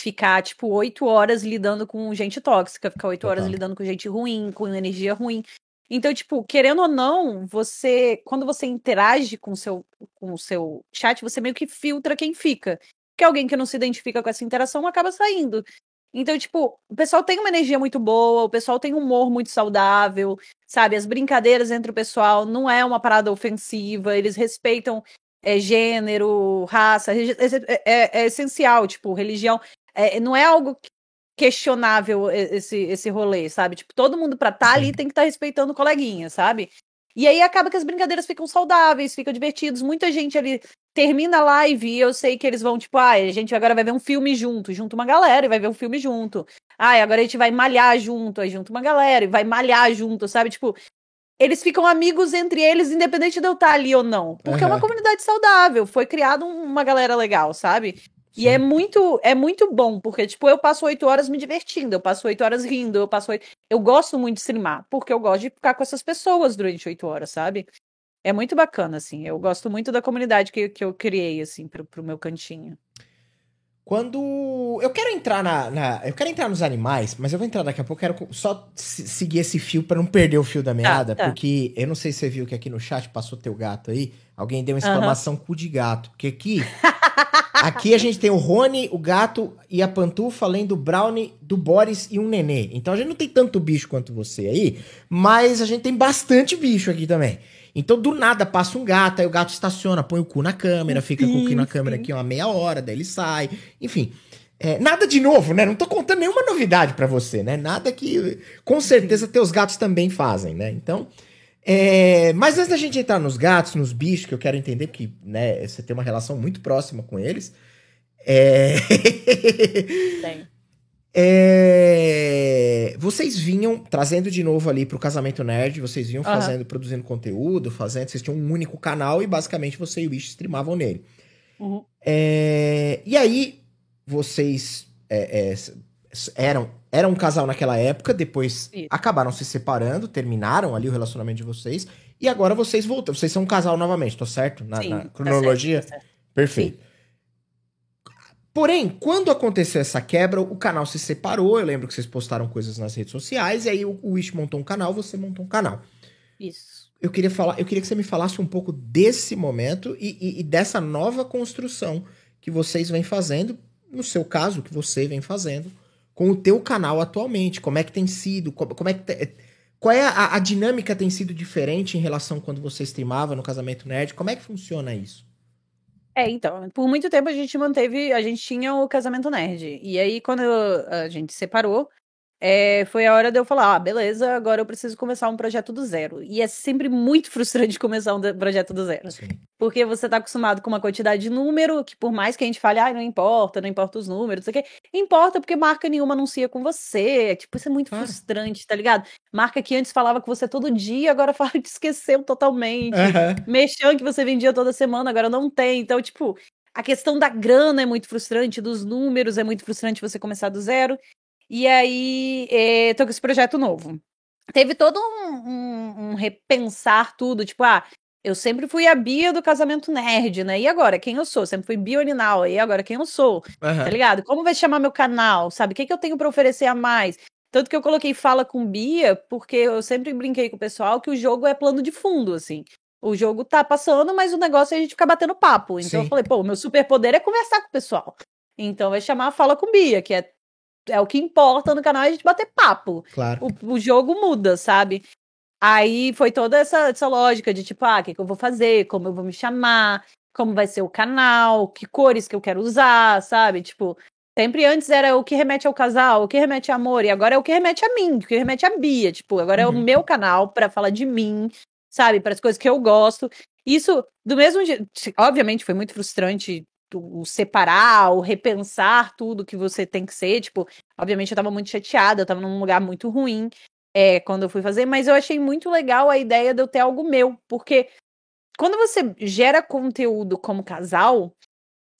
Speaker 2: ficar, tipo, oito horas lidando com gente tóxica, ficar oito horas lidando com gente ruim, com energia ruim. Então, tipo, querendo ou não, você, quando você interage com o seu, com o seu chat, você meio que filtra quem fica. Porque alguém que não se identifica com essa interação acaba saindo. Então, tipo, o pessoal tem uma energia muito boa, o pessoal tem um humor muito saudável, sabe? As brincadeiras entre o pessoal não é uma parada ofensiva, eles respeitam é, gênero, raça, é, é, é, essencial, tipo, religião. É, não é algo questionável esse, esse rolê, sabe? Tipo, todo mundo pra estar tá ali tem que estar tá respeitando o coleguinha, sabe? E aí acaba que as brincadeiras ficam saudáveis, ficam divertidos. Muita gente ali termina a live e eu sei que eles vão, tipo, ah, a gente agora vai ver um filme junto, junto uma galera e vai ver um filme junto. Ah, agora a gente vai malhar junto, aí junto uma galera e vai malhar junto, sabe? Tipo, eles ficam amigos entre eles, independente de eu estar ali ou não. Porque uhum. é uma comunidade saudável, foi criado uma galera legal, sabe? E é muito, é muito bom, porque, tipo, eu passo oito horas me divertindo, eu passo oito horas rindo, eu passo oito... Eu gosto muito de streamar, porque eu gosto de ficar com essas pessoas durante oito horas, sabe? É muito bacana, assim. Eu gosto muito da comunidade que, que eu criei, assim, pro, pro meu cantinho.
Speaker 1: Quando. Eu quero entrar na, na, Eu quero entrar nos animais, mas eu vou entrar daqui a pouco. Eu quero só seguir esse fio para não perder o fio da meada, tá, tá. porque eu não sei se você viu que aqui no chat passou teu gato aí. Alguém deu uma exclamação uhum. cu de gato. Porque aqui. aqui a gente tem o Rony, o gato e a Pantufa, além do Brownie, do Boris e um nenê. Então a gente não tem tanto bicho quanto você aí, mas a gente tem bastante bicho aqui também. Então, do nada, passa um gato, aí o gato estaciona, põe o cu na câmera, fica sim, com o cu na câmera aqui uma meia hora, daí ele sai. Enfim. É, nada de novo, né? Não tô contando nenhuma novidade para você, né? Nada que com certeza teus gatos também fazem, né? Então. É, mas antes da gente entrar nos gatos, nos bichos, que eu quero entender que né, você tem uma relação muito próxima com eles. É... Tem. É... Vocês vinham trazendo de novo ali pro Casamento Nerd, vocês vinham uhum. fazendo, produzindo conteúdo, fazendo, vocês tinham um único canal e basicamente você e o Ish streamavam nele. Uhum. É... E aí, vocês é, é eram, eram um casal naquela época, depois Isso. acabaram se separando, terminaram ali o relacionamento de vocês, e agora vocês voltam. Vocês são um casal novamente, tô certo? Na, Sim, na cronologia? Tá certo, tá certo. Perfeito. Sim. Porém, quando aconteceu essa quebra, o canal se separou. Eu lembro que vocês postaram coisas nas redes sociais, e aí o, Wish montou um canal, você montou um canal.
Speaker 2: Isso.
Speaker 1: Eu queria falar, eu queria que você me falasse um pouco desse momento e, e, e dessa nova construção que vocês vêm fazendo, no seu caso, que você vem fazendo, com o teu canal atualmente. Como é que tem sido? Como, como é que te, qual é a, a dinâmica tem sido diferente em relação quando você streamava no Casamento Nerd? Como é que funciona isso?
Speaker 2: É, então, por muito tempo a gente manteve, a gente tinha o casamento nerd. E aí, quando a gente separou, é, foi a hora de eu falar, ah, beleza, agora eu preciso começar um projeto do zero. E é sempre muito frustrante começar um projeto do zero. Sim. Porque você tá acostumado com uma quantidade de número, que por mais que a gente fale, ah, não importa, não importa os números, não sei o quê, importa porque marca nenhuma anuncia com você. Tipo, isso é muito ah. frustrante, tá ligado? Marca que antes falava com você todo dia, agora fala que esqueceu totalmente. Uhum. Mexão que você vendia toda semana, agora não tem. Então, tipo, a questão da grana é muito frustrante, dos números é muito frustrante você começar do zero. E aí, é, tô com esse projeto novo. Teve todo um, um, um, repensar tudo, tipo, ah, eu sempre fui a Bia do casamento nerd, né? E agora, quem eu sou? Sempre fui Bioninal, e agora quem eu sou? Uhum. Tá ligado? Como vai chamar meu canal? Sabe? O que, que eu tenho para oferecer a mais? Tanto que eu coloquei Fala com Bia, porque eu sempre brinquei com o pessoal que o jogo é plano de fundo, assim. O jogo tá passando, mas o negócio é a gente ficar batendo papo. Então Sim. eu falei, pô, o meu superpoder é conversar com o pessoal. Então vai chamar Fala com Bia, que é é o que importa no canal é a gente bater papo.
Speaker 1: Claro.
Speaker 2: O, o jogo muda, sabe? Aí foi toda essa, essa lógica de tipo, ah, o que, que eu vou fazer, como eu vou me chamar, como vai ser o canal, que cores que eu quero usar, sabe? Tipo, sempre antes era o que remete ao casal, o que remete a amor, e agora é o que remete a mim, o que remete a Bia. Tipo, agora uhum. é o uhum. meu canal para falar de mim, sabe? Para as coisas que eu gosto. Isso, do mesmo jeito, obviamente foi muito frustrante o separar, o repensar tudo que você tem que ser. Tipo, obviamente eu tava muito chateada, eu tava num lugar muito ruim é, quando eu fui fazer, mas eu achei muito legal a ideia de eu ter algo meu, porque quando você gera conteúdo como casal,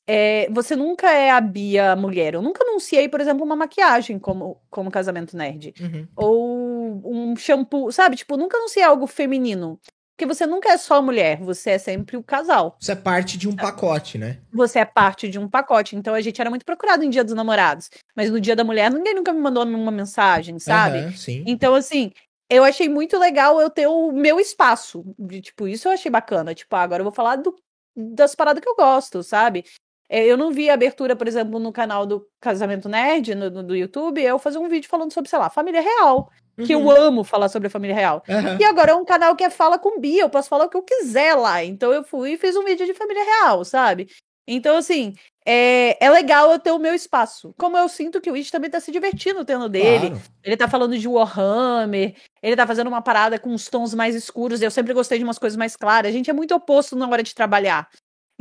Speaker 2: é, você nunca é a Bia mulher. Eu nunca anunciei, por exemplo, uma maquiagem como, como casamento nerd. Uhum. Ou um shampoo, sabe? Tipo, nunca anunciei algo feminino. Porque você nunca é só mulher, você é sempre o casal.
Speaker 1: Você é parte de um pacote, né?
Speaker 2: Você é parte de um pacote. Então a gente era muito procurado em Dia dos Namorados. Mas no Dia da Mulher, ninguém nunca me mandou uma mensagem, sabe? Uhum,
Speaker 1: sim.
Speaker 2: Então, assim, eu achei muito legal eu ter o meu espaço. De, tipo, isso eu achei bacana. Tipo, ah, agora eu vou falar do, das paradas que eu gosto, sabe? É, eu não vi a abertura, por exemplo, no canal do Casamento Nerd, no, no, do YouTube, eu fazer um vídeo falando sobre, sei lá, família real que eu uhum. amo falar sobre a família real. Uhum. E agora é um canal que é Fala com Bia, eu posso falar o que eu quiser lá. Então eu fui e fiz um vídeo de família real, sabe? Então, assim, é, é legal eu ter o meu espaço. Como eu sinto que o It também tá se divertindo tendo dele. Claro. Ele tá falando de Warhammer, ele tá fazendo uma parada com os tons mais escuros. Eu sempre gostei de umas coisas mais claras. A gente é muito oposto na hora de trabalhar.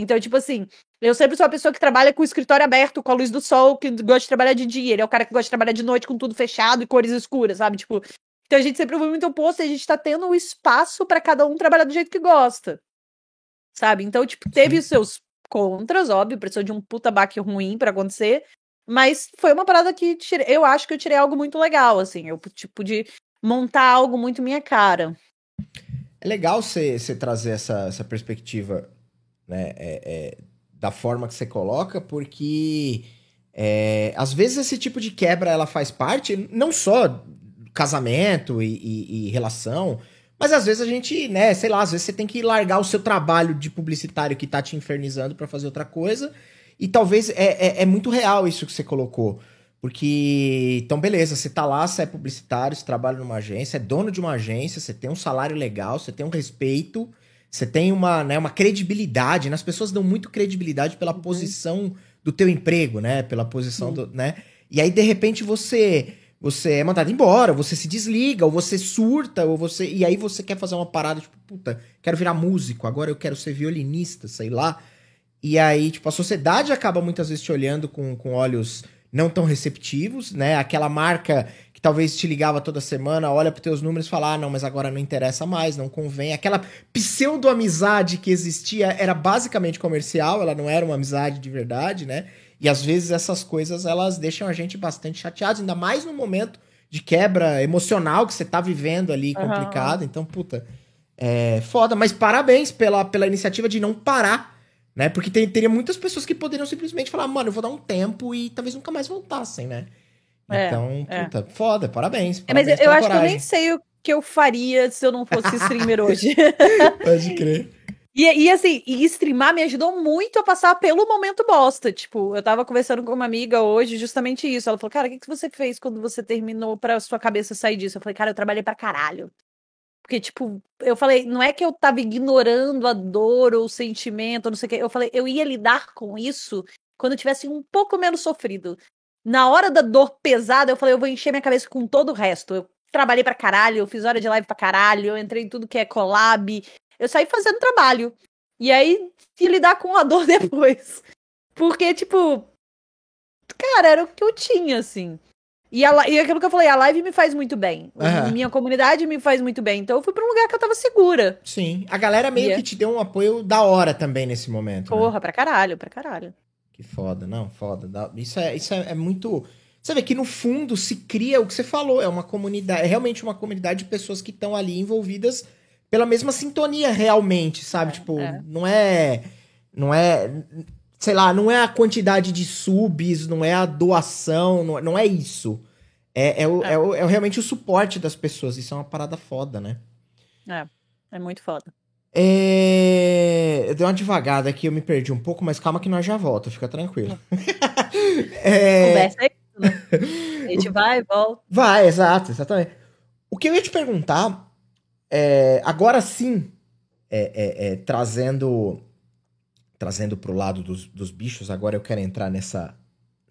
Speaker 2: Então, tipo assim, eu sempre sou a pessoa que trabalha com o escritório aberto, com a luz do sol, que gosta de trabalhar de dia. Ele é o cara que gosta de trabalhar de noite com tudo fechado e cores escuras, sabe? Tipo, então a gente sempre foi muito oposto e a gente tá tendo o um espaço para cada um trabalhar do jeito que gosta. Sabe? Então, tipo, teve os seus contras, óbvio, precisou de um puta baque ruim para acontecer, mas foi uma parada que eu acho que eu tirei algo muito legal, assim, eu tipo de montar algo muito minha cara.
Speaker 1: É legal você trazer essa, essa perspectiva né? É, é, da forma que você coloca, porque é, às vezes esse tipo de quebra ela faz parte não só casamento e, e, e, relação, mas às vezes a gente, né, sei lá, às vezes você tem que largar o seu trabalho de publicitário que tá te infernizando para fazer outra coisa. E talvez é, é, é, muito real isso que você colocou. Porque, então, beleza, você tá lá, você é publicitário, você trabalha numa agência, é dono de uma agência, você tem um salário legal, você tem um respeito, você tem uma, né, uma credibilidade, né? As pessoas dão muito credibilidade pela uhum. posição do teu emprego, né? Pela posição do, né? E aí, de repente, você você é mandado embora, você se desliga, ou você surta, ou você. E aí você quer fazer uma parada, tipo, puta, quero virar músico, agora eu quero ser violinista, sei lá. E aí, tipo, a sociedade acaba muitas vezes te olhando com, com olhos não tão receptivos, né? Aquela marca que talvez te ligava toda semana, olha para teus números e fala: ah, não, mas agora não interessa mais, não convém. Aquela pseudo-amizade que existia era basicamente comercial, ela não era uma amizade de verdade, né? E às vezes essas coisas elas deixam a gente bastante chateados, ainda mais no momento de quebra emocional que você tá vivendo ali, complicado. Uhum. Então, puta, é foda. Mas parabéns pela, pela iniciativa de não parar né? Porque tem, teria muitas pessoas que poderiam simplesmente falar, mano, eu vou dar um tempo e talvez nunca mais voltassem, né? É, então, é. puta, foda, parabéns.
Speaker 2: parabéns é, mas eu acho coragem. que eu nem sei o que eu faria se eu não fosse streamer hoje.
Speaker 1: Pode crer.
Speaker 2: E, e, assim, e streamar me ajudou muito a passar pelo momento bosta. Tipo, eu tava conversando com uma amiga hoje, justamente isso. Ela falou, cara, o que, que você fez quando você terminou pra sua cabeça sair disso? Eu falei, cara, eu trabalhei pra caralho. Porque, tipo, eu falei, não é que eu tava ignorando a dor ou o sentimento, não sei o que. Eu falei, eu ia lidar com isso quando eu tivesse um pouco menos sofrido. Na hora da dor pesada, eu falei, eu vou encher minha cabeça com todo o resto. Eu trabalhei pra caralho, eu fiz hora de live pra caralho, eu entrei em tudo que é collab. Eu saí fazendo trabalho. E aí, fui lidar com a dor depois. Porque, tipo, cara, era o que eu tinha, assim. E, a, e aquilo que eu falei, a live me faz muito bem.
Speaker 1: Aham.
Speaker 2: Minha comunidade me faz muito bem. Então eu fui pra um lugar que eu tava segura.
Speaker 1: Sim. A galera meio
Speaker 2: E é-
Speaker 1: que te deu um apoio da hora também nesse momento. né?
Speaker 2: Porra, pra caralho, pra caralho.
Speaker 1: Que foda, não, foda. Isso, é, isso é, é muito. Você vê que no fundo se cria o que você falou, é uma comunidade, é realmente uma comunidade de pessoas que estão ali envolvidas pela mesma sintonia, realmente, sabe?
Speaker 2: É,
Speaker 1: tipo,
Speaker 2: é.
Speaker 1: não é. Não é. Sei lá, não é a quantidade de subs, não é a doação, não, é- não é isso. É, é, o,
Speaker 2: É.
Speaker 1: é. o- é realmente o suporte das pessoas. Isso é uma parada foda, né?
Speaker 2: É muito foda.
Speaker 1: É... Eu dei uma devagada aqui, eu me perdi um pouco, mas calma que nós já volta, fica tranquilo. é...
Speaker 2: Conversa é isso, né? A gente vai e volta.
Speaker 1: Vai, exato, exatamente. O que eu ia te perguntar, é, agora sim, é, é, é, trazendo trazendo pro lado dos, dos bichos, agora eu quero entrar nessa,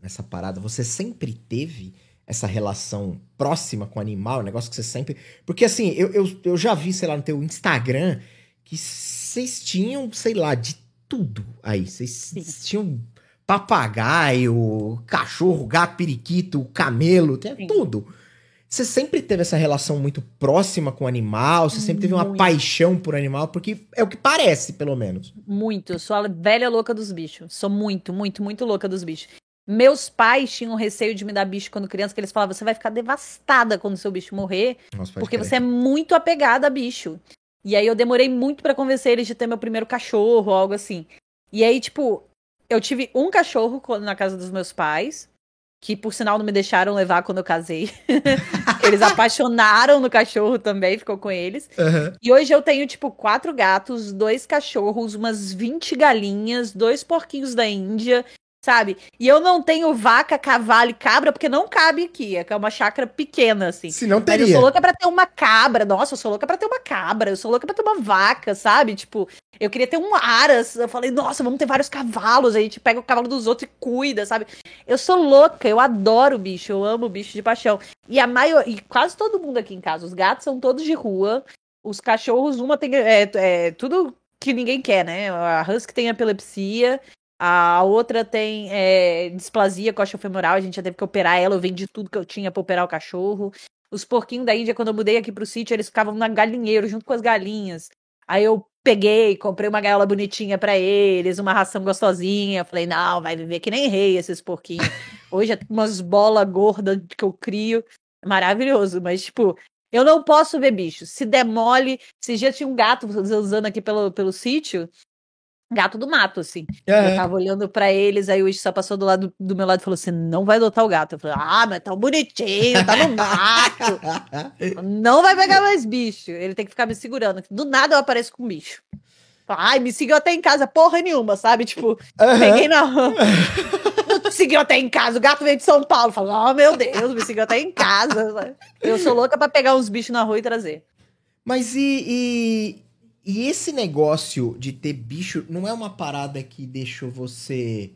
Speaker 1: nessa parada. Você sempre teve essa relação próxima com o animal, um negócio que você sempre... Porque assim, eu, eu, eu já vi, sei lá, no teu Instagram, que vocês tinham, sei lá, de tudo aí. Vocês tinham papagaio, cachorro, gato, periquito, camelo,
Speaker 2: Sim.
Speaker 1: tudo. Você sempre teve essa relação muito próxima com o animal? Você sempre teve uma
Speaker 2: Muito.
Speaker 1: paixão por animal? Porque é o que parece, pelo menos.
Speaker 2: Muito. Eu sou a velha louca dos bichos. Sou muito, muito, muito louca dos bichos. Meus pais tinham receio de me dar bicho quando criança, que eles falavam: você vai ficar devastada quando seu bicho morrer,
Speaker 1: Nossa,
Speaker 2: porque
Speaker 1: crer.
Speaker 2: você é muito apegada a bicho. E aí eu demorei muito pra convencer eles de ter meu primeiro cachorro, algo assim. E aí, tipo, eu tive um cachorro na casa dos meus pais, que por sinal não me deixaram levar quando eu casei. eles apaixonaram no cachorro também, ficou com eles.
Speaker 1: Aham.
Speaker 2: E hoje eu tenho, tipo, quatro gatos, dois cachorros, umas 20 galinhas, dois porquinhos da Índia, sabe? E eu não tenho vaca, cavalo e cabra, porque não cabe aqui. É é uma chácara pequena, assim.
Speaker 1: Se não
Speaker 2: Mas eu
Speaker 1: teria.
Speaker 2: sou louca pra ter uma cabra. Nossa, eu sou louca pra ter uma cabra. Eu sou louca pra ter uma vaca, sabe? Tipo, eu queria ter um aras. Eu falei, nossa, vamos ter vários cavalos. A gente pega o cavalo dos outros e cuida, sabe? Eu sou louca, eu adoro bicho. Eu amo bicho de paixão. E a maior. E quase todo mundo aqui em casa. Os gatos são todos de rua. Os cachorros, uma tem. É, é tudo que ninguém quer, né? A Husky tem epilepsia. A outra tem é, displasia coxofemoral, a gente já teve que operar ela, eu vendi tudo que eu tinha pra operar o cachorro. Os porquinhos da Índia, quando eu mudei aqui pro sítio, eles ficavam na galinheiro junto com as galinhas. Aí eu peguei, comprei uma gaiola bonitinha pra eles, uma ração gostosinha. Falei, não, vai viver que nem rei esses porquinhos. Hoje é umas bolas gordas que eu crio. É maravilhoso, mas tipo, eu não posso ver bicho. Se demole. Esses dias tinha um gato usando aqui pelo, pelo sítio. Gato do mato, assim. Eu
Speaker 1: Aham.
Speaker 2: tava olhando pra eles, aí o Ishi só passou do lado do meu lado e falou assim: não vai adotar o gato. Eu falei, ah, mas tá bonitinho, tá no mato. não vai pegar mais bicho. Ele tem que ficar me segurando. Do nada eu apareço com bicho. Ai, me seguiu até em casa, porra nenhuma, sabe? Tipo,
Speaker 1: Aham.
Speaker 2: peguei na rua. Seguiu até em casa. O gato veio de São Paulo. Falei, oh meu Deus, me seguiu até em casa. Eu sou louca pra pegar uns bichos na rua e trazer.
Speaker 1: Mas e, e, e esse negócio de ter bicho não é uma parada que deixou você.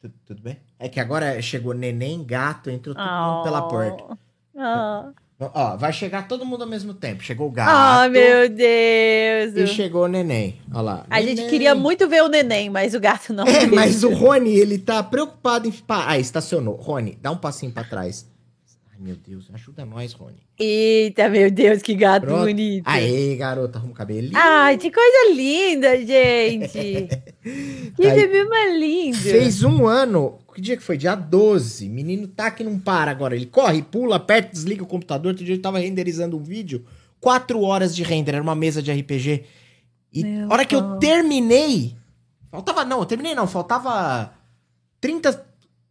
Speaker 1: Tu- Tudo, bem? É que agora chegou neném, gato, entrou todo mundo pela porta.
Speaker 2: Ah.
Speaker 1: Ó, vai chegar todo mundo ao mesmo tempo. Chegou o gato.
Speaker 2: Ah, meu Deus.
Speaker 1: E chegou o neném. Olha lá.
Speaker 2: A gente
Speaker 1: Neném.
Speaker 2: queria muito ver o neném, mas o gato não.
Speaker 1: É, mas o Rony, ele tá preocupado em. Ah, estacionou. Rony, dá um passinho pra trás. Meu Deus, ajuda nós, Rony.
Speaker 2: Eita, meu Deus, que gato
Speaker 1: Pronto.
Speaker 2: bonito.
Speaker 1: Aê, garota, arruma o cabelo.
Speaker 2: Ai, que coisa linda, gente. Que
Speaker 1: Aí,
Speaker 2: bebê mais lindo.
Speaker 1: Fez um ano. Que dia que foi? Dia 12. Menino tá que não para agora. Ele corre, pula, aperta, desliga o computador. Outro dia ele tava renderizando um vídeo. Quatro horas de render. Era uma mesa de RPG. E
Speaker 2: Meu
Speaker 1: hora que eu terminei. Faltava. Não, eu terminei não. Faltava 30,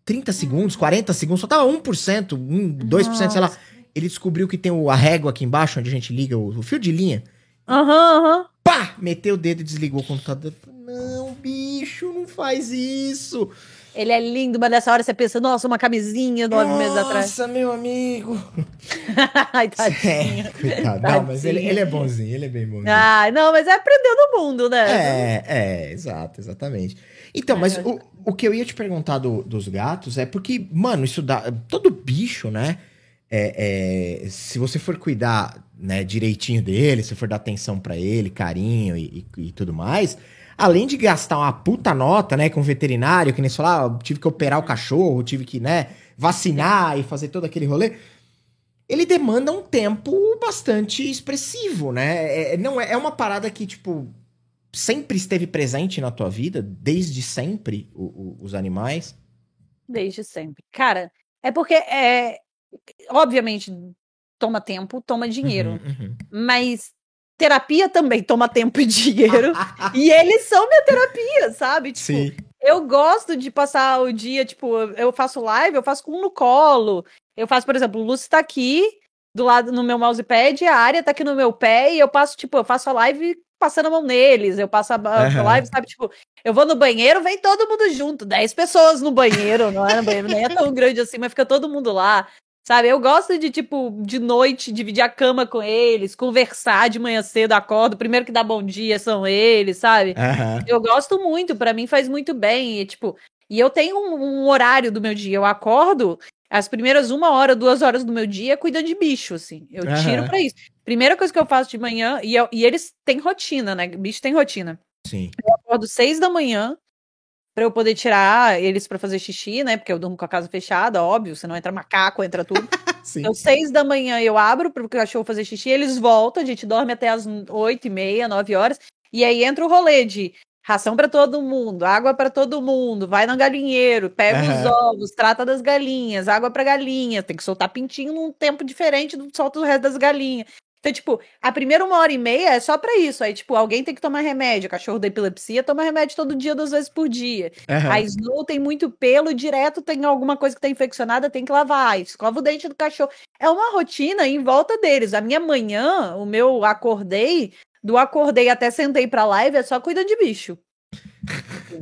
Speaker 1: 30 segundos, 40 segundos. Faltava 1%, 1, 2%, sei lá. Ele descobriu que tem o, a régua aqui embaixo, onde a gente liga o, o fio de linha.
Speaker 2: Aham, aham.
Speaker 1: Pá! Meteu o dedo e desligou o computador. Não, bicho, não faz isso.
Speaker 2: Ele é lindo, mas nessa hora você pensa, nossa, uma camisinha nove meses atrás.
Speaker 1: Nossa, meu amigo.
Speaker 2: Ai, tadinho.
Speaker 1: É, coitado. Não, mas ele,
Speaker 2: Tadinho.
Speaker 1: ele é bonzinho, ele é bem bonzinho.
Speaker 2: Ai, não, mas é aprender no mundo, né?
Speaker 1: É, é, exato, exatamente. Então, mas
Speaker 2: É,
Speaker 1: o, o que eu ia te perguntar do- dos gatos é porque, mano, isso dá. Todo bicho, né? é- é, se você for cuidar né, direitinho dele, se for dar atenção pra ele, carinho e, e- e tudo mais, além de gastar uma puta nota, né, com veterinário, que nem falou, ah, tive que operar o cachorro, tive que, né, vacinar e fazer todo aquele rolê. Ele demanda um tempo bastante expressivo, né? É, não é, é uma parada que, tipo, sempre esteve presente na tua vida, desde sempre, o- o- os animais.
Speaker 2: Desde sempre. Cara, é porque é. Obviamente, toma tempo, toma dinheiro.
Speaker 1: Uhum, uhum.
Speaker 2: Mas terapia também toma tempo e dinheiro. e eles são minha terapia, sabe? Tipo,
Speaker 1: Sim.
Speaker 2: eu gosto de passar o dia, tipo, eu faço live, eu faço com um no colo. Eu faço, por exemplo, o Lúcio tá aqui, do lado no meu mousepad, a área tá aqui no meu pé, e eu passo, tipo, eu faço a live passando a mão neles. Eu passo a, a live, sabe, tipo, eu vou no banheiro, vem todo mundo junto, 10 pessoas no banheiro, não é no banheiro, nem é tão grande assim, mas fica todo mundo lá. Sabe, eu gosto de, tipo, de noite, dividir a cama com eles, conversar de manhã cedo, acordo, o primeiro que dá bom dia são eles, sabe?
Speaker 1: Aham.
Speaker 2: Eu gosto muito, pra mim faz muito bem. E, tipo, e eu tenho um, um horário do meu dia. Eu acordo, as primeiras uma hora, duas horas do meu dia cuidando de bicho, assim. Eu tiro
Speaker 1: Aham.
Speaker 2: pra isso. Primeira coisa que eu faço de manhã, e, eu- e eles têm rotina, né? Bicho tem rotina.
Speaker 1: Sim.
Speaker 2: Eu acordo seis da manhã pra eu poder tirar eles pra fazer xixi, né? Porque eu durmo com a casa fechada, óbvio, senão entra macaco, entra tudo.
Speaker 1: Sim.
Speaker 2: Então, seis da manhã eu abro para o cachorro fazer xixi, eles voltam, a gente dorme até as oito e meia, nove horas, e aí entra o rolê de ração para todo mundo, água para todo mundo, vai no galinheiro, pega os
Speaker 1: Aham.
Speaker 2: ovos, trata das galinhas, água para galinha, tem que soltar pintinho num tempo diferente do solta o resto das galinhas. Então, tipo, a primeira uma hora e meia é só pra isso. Aí, tipo, alguém tem que tomar remédio. Cachorro da epilepsia toma remédio todo dia, duas vezes por dia.
Speaker 1: Aham.
Speaker 2: A Snow tem muito pelo, direto tem alguma coisa que tá infeccionada, tem que lavar. Escova o dente do cachorro. É uma rotina em volta deles. A minha manhã, o meu acordei, do acordei até sentei pra live, é só cuidando de bicho.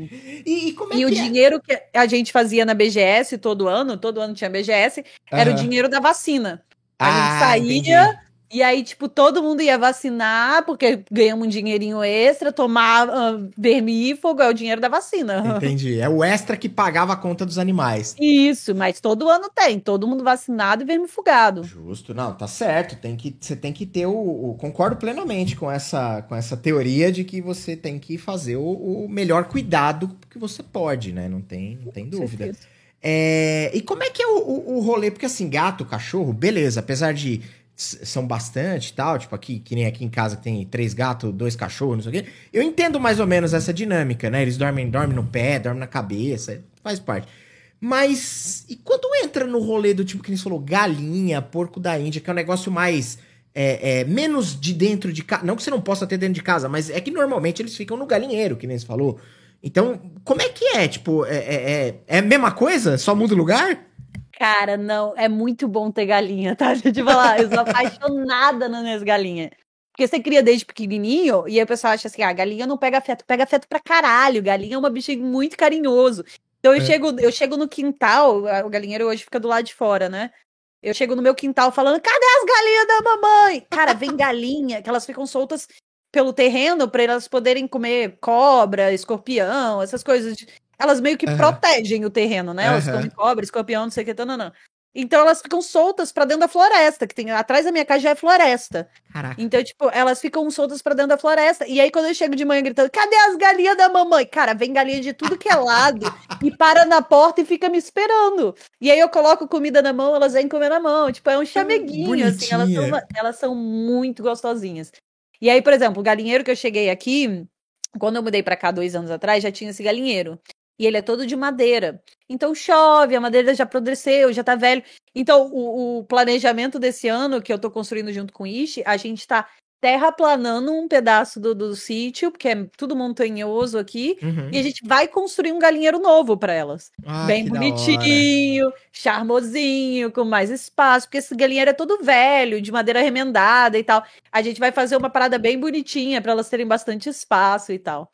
Speaker 1: E, e como é
Speaker 2: E o
Speaker 1: que é?
Speaker 2: dinheiro que a gente fazia na BGS todo ano, todo ano tinha BGS, era o dinheiro da vacina. A
Speaker 1: Ah,
Speaker 2: gente saía,
Speaker 1: entendi.
Speaker 2: E aí, tipo, todo mundo ia vacinar, porque ganhamos um dinheirinho extra, tomar ah, vermífugo, é o dinheiro da vacina.
Speaker 1: Entendi. É o extra que pagava a conta dos animais.
Speaker 2: Isso, mas todo ano tem, todo mundo vacinado e vermifugado.
Speaker 1: Justo, não, tá certo. Tem que, você tem que ter o, o- Concordo plenamente com essa, com essa teoria de que você tem que fazer o, o melhor cuidado que você pode, né? Não tem, não tem dúvida.
Speaker 2: Certeza.
Speaker 1: É, e como é que é o, o, o rolê? Porque assim, gato, cachorro, beleza, apesar de são bastante tal, tipo aqui, que nem aqui em casa tem três gatos, dois cachorros, não sei o quê. Eu entendo mais ou menos essa dinâmica, né? Eles dormem, dormem no pé, dormem na cabeça, faz parte. Mas e quando entra no rolê do tipo que você falou, galinha, porco da Índia, que é um negócio mais. é, é, menos de dentro de casa. Não que você não possa ter dentro de casa, mas é que normalmente eles ficam no galinheiro, que nem você falou. Então, como é que é? Tipo, é, é, é, é a mesma coisa? Só muda o lugar?
Speaker 2: Cara, não, é muito bom ter galinha, tá? Deixa eu te falar, eu sou apaixonada nas minhas galinhas. Porque você cria desde pequenininho e aí o pessoal acha assim, ah, galinha não pega afeto, pega afeto pra caralho, galinha é uma bichinha muito carinhoso. Então eu,
Speaker 1: É.
Speaker 2: chego, eu chego no quintal, o galinheiro hoje fica do lado de fora, né? Eu chego no meu quintal falando, cadê as galinhas da mamãe? Cara, vem galinha, que elas ficam soltas pelo terreno para elas poderem comer cobra, escorpião, essas coisas. Elas meio que protegem o terreno, né? Elas
Speaker 1: Aham.
Speaker 2: comem cobra, escorpião, não sei o que, tananã. Então elas ficam soltas pra dentro da floresta, que tem atrás da minha casa já é floresta.
Speaker 1: Caraca.
Speaker 2: Então, tipo, elas ficam soltas pra dentro da floresta. E aí, quando eu chego de manhã gritando, cadê as galinhas da mamãe? Cara, vem galinha de tudo que é lado e para na porta e fica me esperando. E aí eu coloco comida na mão, elas vêm comer na mão. Tipo, é um chameguinho, assim. Elas são, elas são muito gostosinhas. E aí, por exemplo, o galinheiro que eu cheguei aqui, quando eu mudei pra cá dois anos atrás, já tinha esse galinheiro. E ele é todo de madeira. Então chove, a madeira já apodreceu, já tá velho. Então, o, o planejamento desse ano, que eu tô construindo junto com o Ishi, a gente tá terraplanando um pedaço do, do sítio, porque é tudo montanhoso aqui,
Speaker 1: Uhum.
Speaker 2: e a gente vai construir um galinheiro novo para elas.
Speaker 1: Ah,
Speaker 2: Bem bonitinho, charmosinho, com mais espaço, porque esse galinheiro é todo velho, de madeira remendada e tal. A gente vai fazer uma parada bem bonitinha para elas terem bastante espaço e tal.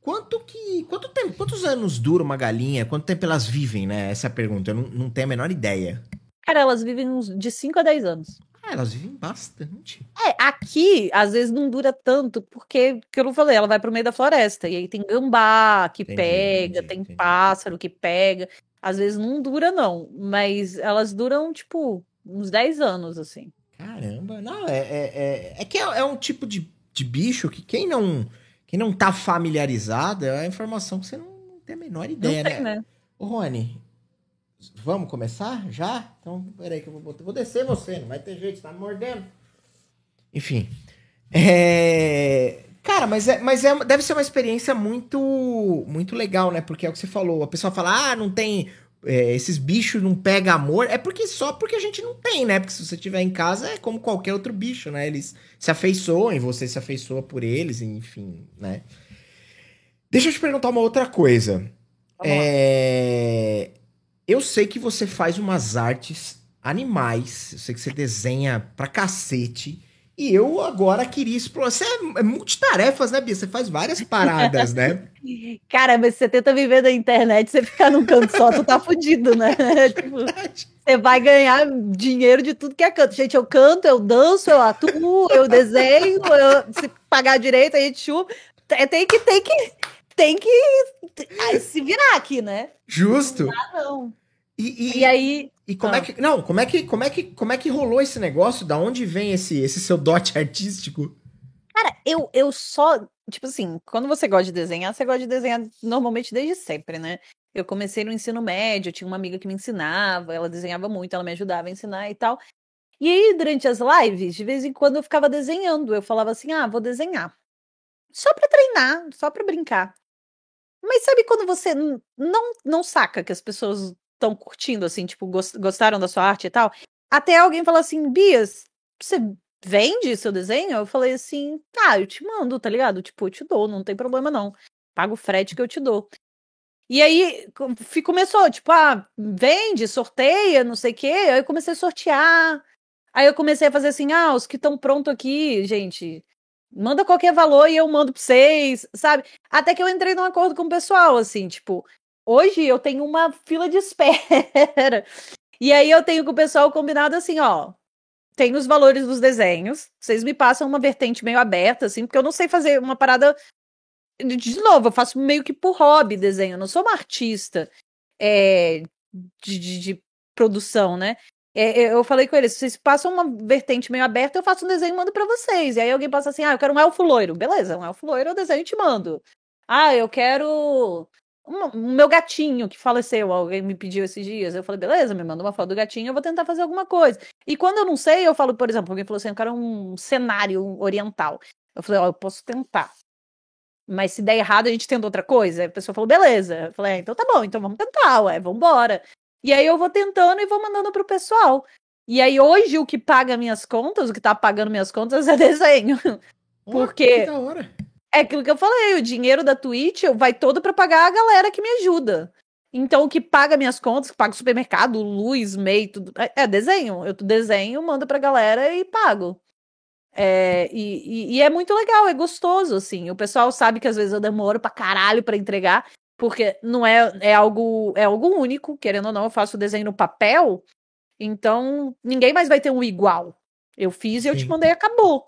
Speaker 1: Quanto que. Quanto tempo? Quantos anos dura uma galinha? Quanto tempo elas vivem, né? Essa é a pergunta. Eu não, não tenho a menor ideia.
Speaker 2: Cara, elas vivem uns de 5 a 10 anos.
Speaker 1: Ah, elas vivem bastante.
Speaker 2: É, aqui, às vezes, não dura tanto, porque, que eu não falei, ela vai pro meio da floresta. E aí tem gambá que
Speaker 1: Entendi,
Speaker 2: pega,
Speaker 1: entendi,
Speaker 2: tem
Speaker 1: entendi.
Speaker 2: pássaro que pega. Às vezes não dura, não. Mas elas duram, tipo, uns 10 anos, assim.
Speaker 1: Caramba, não, é, é, é, é que é, é um tipo de, de bicho que quem não, quem não tá familiarizado é a informação que você não tem a menor
Speaker 2: Não
Speaker 1: ideia,
Speaker 2: tem,
Speaker 1: né?
Speaker 2: né?
Speaker 1: Ô, Rony, vamos começar já? Então, peraí que eu vou, botar- vou descer você, não vai ter jeito, você tá me mordendo. Enfim. É... Cara, mas, é, mas é, deve ser uma experiência muito muito legal, né? Porque é o que você falou. A pessoa fala, ah, não tem. É, esses bichos não pegam amor. É porque só porque a gente não tem, né? Porque se você tiver em casa é como qualquer outro bicho, né? Eles se afeiçoam e você se afeiçoa por eles, enfim, né? Deixa eu te perguntar uma outra coisa. É, Eu sei que você faz umas artes animais. Eu sei que você desenha pra cacete. E eu agora queria explorar. Você é é multitarefas, né, Bia? Você faz várias paradas, né?
Speaker 2: Cara, mas você tenta viver da internet, você ficar num canto só, tu tá fudido, né? tipo, você vai ganhar dinheiro de tudo que é canto. Gente, eu canto, eu danço, eu atuo, eu desenho, eu, se pagar direito, a gente chupa. Tem tem que, tem que, tem que ai, se virar aqui, né?
Speaker 1: Justo.
Speaker 2: Ah, não.
Speaker 1: E, e,
Speaker 2: E aí,
Speaker 1: e como
Speaker 2: Ah.
Speaker 1: é que. Não, como é que, como, é que, como é que rolou esse negócio? Da onde vem esse, esse seu dote artístico?
Speaker 2: cara, eu, eu só, tipo assim, quando você gosta de desenhar, você gosta de desenhar normalmente desde sempre, né? Eu comecei no ensino médio, tinha uma amiga que me ensinava, ela desenhava muito, ela me ajudava a ensinar e tal. E aí, durante as lives, de vez em quando eu ficava desenhando. Eu falava assim: ah, vou desenhar. Só pra treinar, só pra brincar. Mas sabe quando você não, não saca que as pessoas estão curtindo, assim, tipo, gos- gostaram da sua arte e tal? Até alguém fala assim: Bias, você vende seu desenho? Eu falei assim: tá, eu te mando, tá ligado? Tipo, eu te dou, não tem problema não. Paga o frete que eu te dou. E aí começou, tipo, ah, vende, sorteia, não sei o quê. Aí eu comecei a sortear. Aí eu comecei a fazer assim, ah, os que estão prontos aqui, gente, manda qualquer valor e eu mando pra vocês, sabe? Até que eu entrei num acordo com o pessoal, assim, tipo, hoje eu tenho uma fila de espera. E aí eu tenho com o pessoal combinado assim, ó, tem os valores dos desenhos, vocês me passam uma vertente meio aberta, assim, porque eu não sei fazer uma parada. De novo, eu faço meio que por hobby desenho, eu não sou uma artista é, de, de- de produção, né? É, é, eu falei com eles, vocês passam uma vertente meio aberta, eu faço um desenho e mando pra vocês. E aí alguém passa assim, ah, eu quero um elfo loiro. Beleza, um elfo loiro eu desenho e te mando. Ah, eu quero o meu gatinho que faleceu, alguém me pediu esses dias. Eu falei, beleza, me manda uma foto do gatinho, eu vou tentar fazer alguma coisa. E quando eu não sei, eu falo, por exemplo, alguém falou assim, eu quero um cenário oriental. Eu falei, ó, eu posso tentar. Mas se der errado, a gente tenta outra coisa. A pessoa falou, beleza. Eu falei, ah, então tá bom, então vamos tentar, ué, vambora. E aí eu vou tentando e vou mandando pro pessoal. E aí hoje o que paga minhas contas, o que tá pagando minhas contas é desenho.
Speaker 1: Ó,
Speaker 2: Porque-
Speaker 1: Que da hora.
Speaker 2: É aquilo que eu falei, o dinheiro da Twitch vai todo pra pagar a galera que me ajuda. Então, o que paga minhas contas, que paga o supermercado, luz, MEI, tudo, é, é desenho. Eu desenho, mando pra galera e pago. É, e, e- e é muito legal, é gostoso, assim. O pessoal sabe que às vezes eu demoro pra caralho pra entregar, porque não é, é algo é algo único, querendo ou não, eu faço o desenho no papel, então ninguém mais vai ter um igual. Eu fiz e eu te
Speaker 1: Sim.
Speaker 2: mandei, acabou.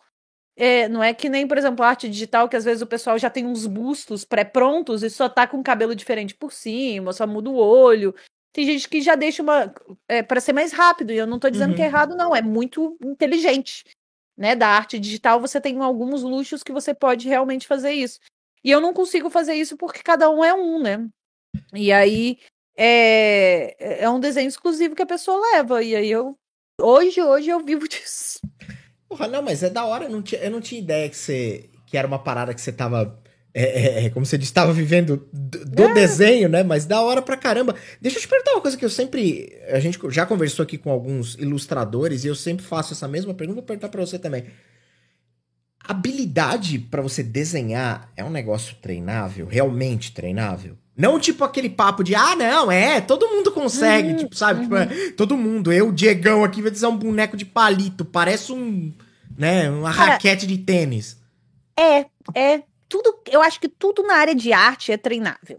Speaker 2: É, não é que nem, por exemplo, arte digital, que às vezes o pessoal já tem uns bustos pré-prontos e só tá com cabelo diferente por cima, só muda o olho. Tem gente que já deixa uma. É, para ser mais rápido, e eu não tô dizendo
Speaker 1: Uhum.
Speaker 2: que é errado, não, é muito inteligente. Né? Da arte digital, você tem alguns luxos que você pode realmente fazer isso. E eu não consigo fazer isso porque cada um é um, né? E aí é, é um desenho exclusivo que a pessoa leva. E aí eu. Hoje, hoje eu vivo disso.
Speaker 1: Porra, não, mas é da hora. Eu não tinha, eu não tinha ideia que você. que era uma parada que você tava. é, é, é, como você disse, estava vivendo do, do
Speaker 2: É.
Speaker 1: desenho, né? Mas da hora pra caramba. Deixa eu te perguntar uma coisa que eu sempre. A gente já conversou aqui com alguns ilustradores e eu sempre faço essa mesma pergunta. Vou perguntar pra você também. Habilidade pra você desenhar é um negócio treinável? Realmente treinável? Não tipo aquele papo de, ah, não, é, todo mundo consegue,
Speaker 2: Uhum,
Speaker 1: tipo, sabe? Tipo, é, todo mundo. Eu, Diegão, aqui vai desenhar um boneco de palito. Parece um, né, uma
Speaker 2: Cara,
Speaker 1: raquete de tênis.
Speaker 2: É, é. Tudo. Eu acho que tudo na área de arte é treinável.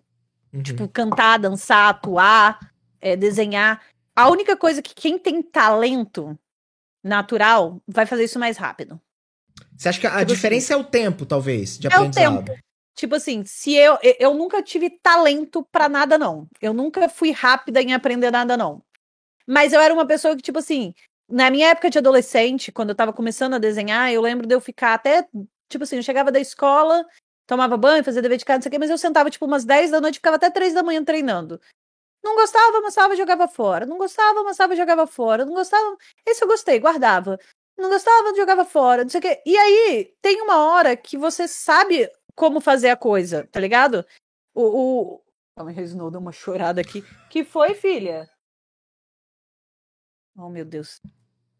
Speaker 1: Uhum.
Speaker 2: Tipo, cantar, dançar, atuar, é, desenhar. A única coisa que quem tem talento natural, vai fazer isso mais rápido.
Speaker 1: Você acha que a
Speaker 2: Tipo assim,
Speaker 1: diferença é o tempo, talvez, de
Speaker 2: É o
Speaker 1: aprendizado?
Speaker 2: tempo. Tipo assim, se eu eu- nunca tive talento pra nada não. Eu nunca fui rápida em aprender nada não. Mas eu era uma pessoa que tipo assim, na minha época de adolescente, quando eu tava começando a desenhar, eu lembro de eu ficar até tipo assim, eu chegava da escola, tomava banho, fazia dever de casa, não sei o quê, mas eu sentava tipo umas 10 da noite, ficava até 3 da manhã treinando. Não gostava, amassava, jogava fora. Não gostava, amassava, jogava fora. Não gostava. Esse eu gostei, guardava. Não gostava, jogava fora. Não sei o quê. E aí, tem uma hora que você sabe como fazer a coisa, tá ligado? O. o... Calma aí, Snow deu uma chorada aqui. Que foi, filha? Oh, meu Deus.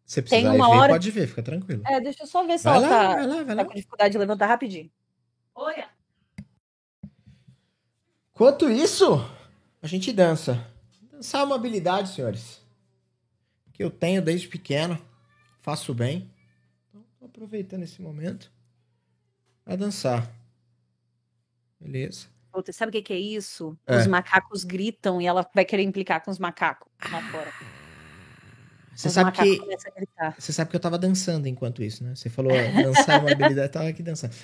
Speaker 1: Você
Speaker 2: Tem
Speaker 1: precisar
Speaker 2: uma
Speaker 1: ver,
Speaker 2: hora-
Speaker 1: pode ver, fica tranquilo.
Speaker 2: É, deixa eu só ver se
Speaker 1: Vai
Speaker 2: ela
Speaker 1: lá,
Speaker 2: tá,
Speaker 1: vai lá, vai
Speaker 2: tá
Speaker 1: lá.
Speaker 2: com dificuldade de levantar rapidinho. Oi.
Speaker 1: Enquanto isso, a gente dança. Dançar é uma habilidade, senhores. Que eu tenho desde pequeno. Faço bem. Então, tô aproveitando esse momento. Pra dançar. Beleza.
Speaker 2: Sabe o que, que é isso?
Speaker 1: É.
Speaker 2: Os macacos gritam e ela vai querer implicar com os macacos lá fora.
Speaker 1: Você sabe que. Você sabe que eu tava dançando enquanto isso, né? Você falou dançar é uma habilidade, eu tava aqui dançando.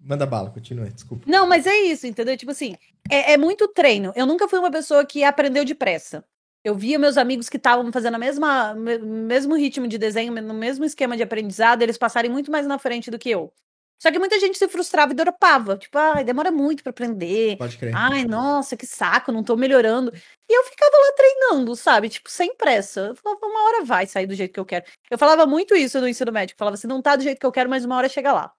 Speaker 1: Manda bala, continua, desculpa.
Speaker 2: Não, mas é isso, entendeu? Tipo assim, é, é muito treino. Eu nunca fui uma pessoa que aprendeu depressa. Eu via meus amigos que estavam fazendo a mesma me- mesmo ritmo de desenho, no mesmo esquema de aprendizado, eles passarem muito mais na frente do que eu. Só que muita gente se frustrava e dropava. Tipo, ai, demora muito pra aprender.
Speaker 1: Pode crer.
Speaker 2: Ai, nossa, que saco, não tô melhorando. E eu ficava lá treinando, sabe? Tipo, sem pressa. Eu falava, uma hora vai sair do jeito que eu quero. Eu falava muito isso no ensino médio. Falava assim, não tá do jeito que eu quero, mas uma hora chega lá.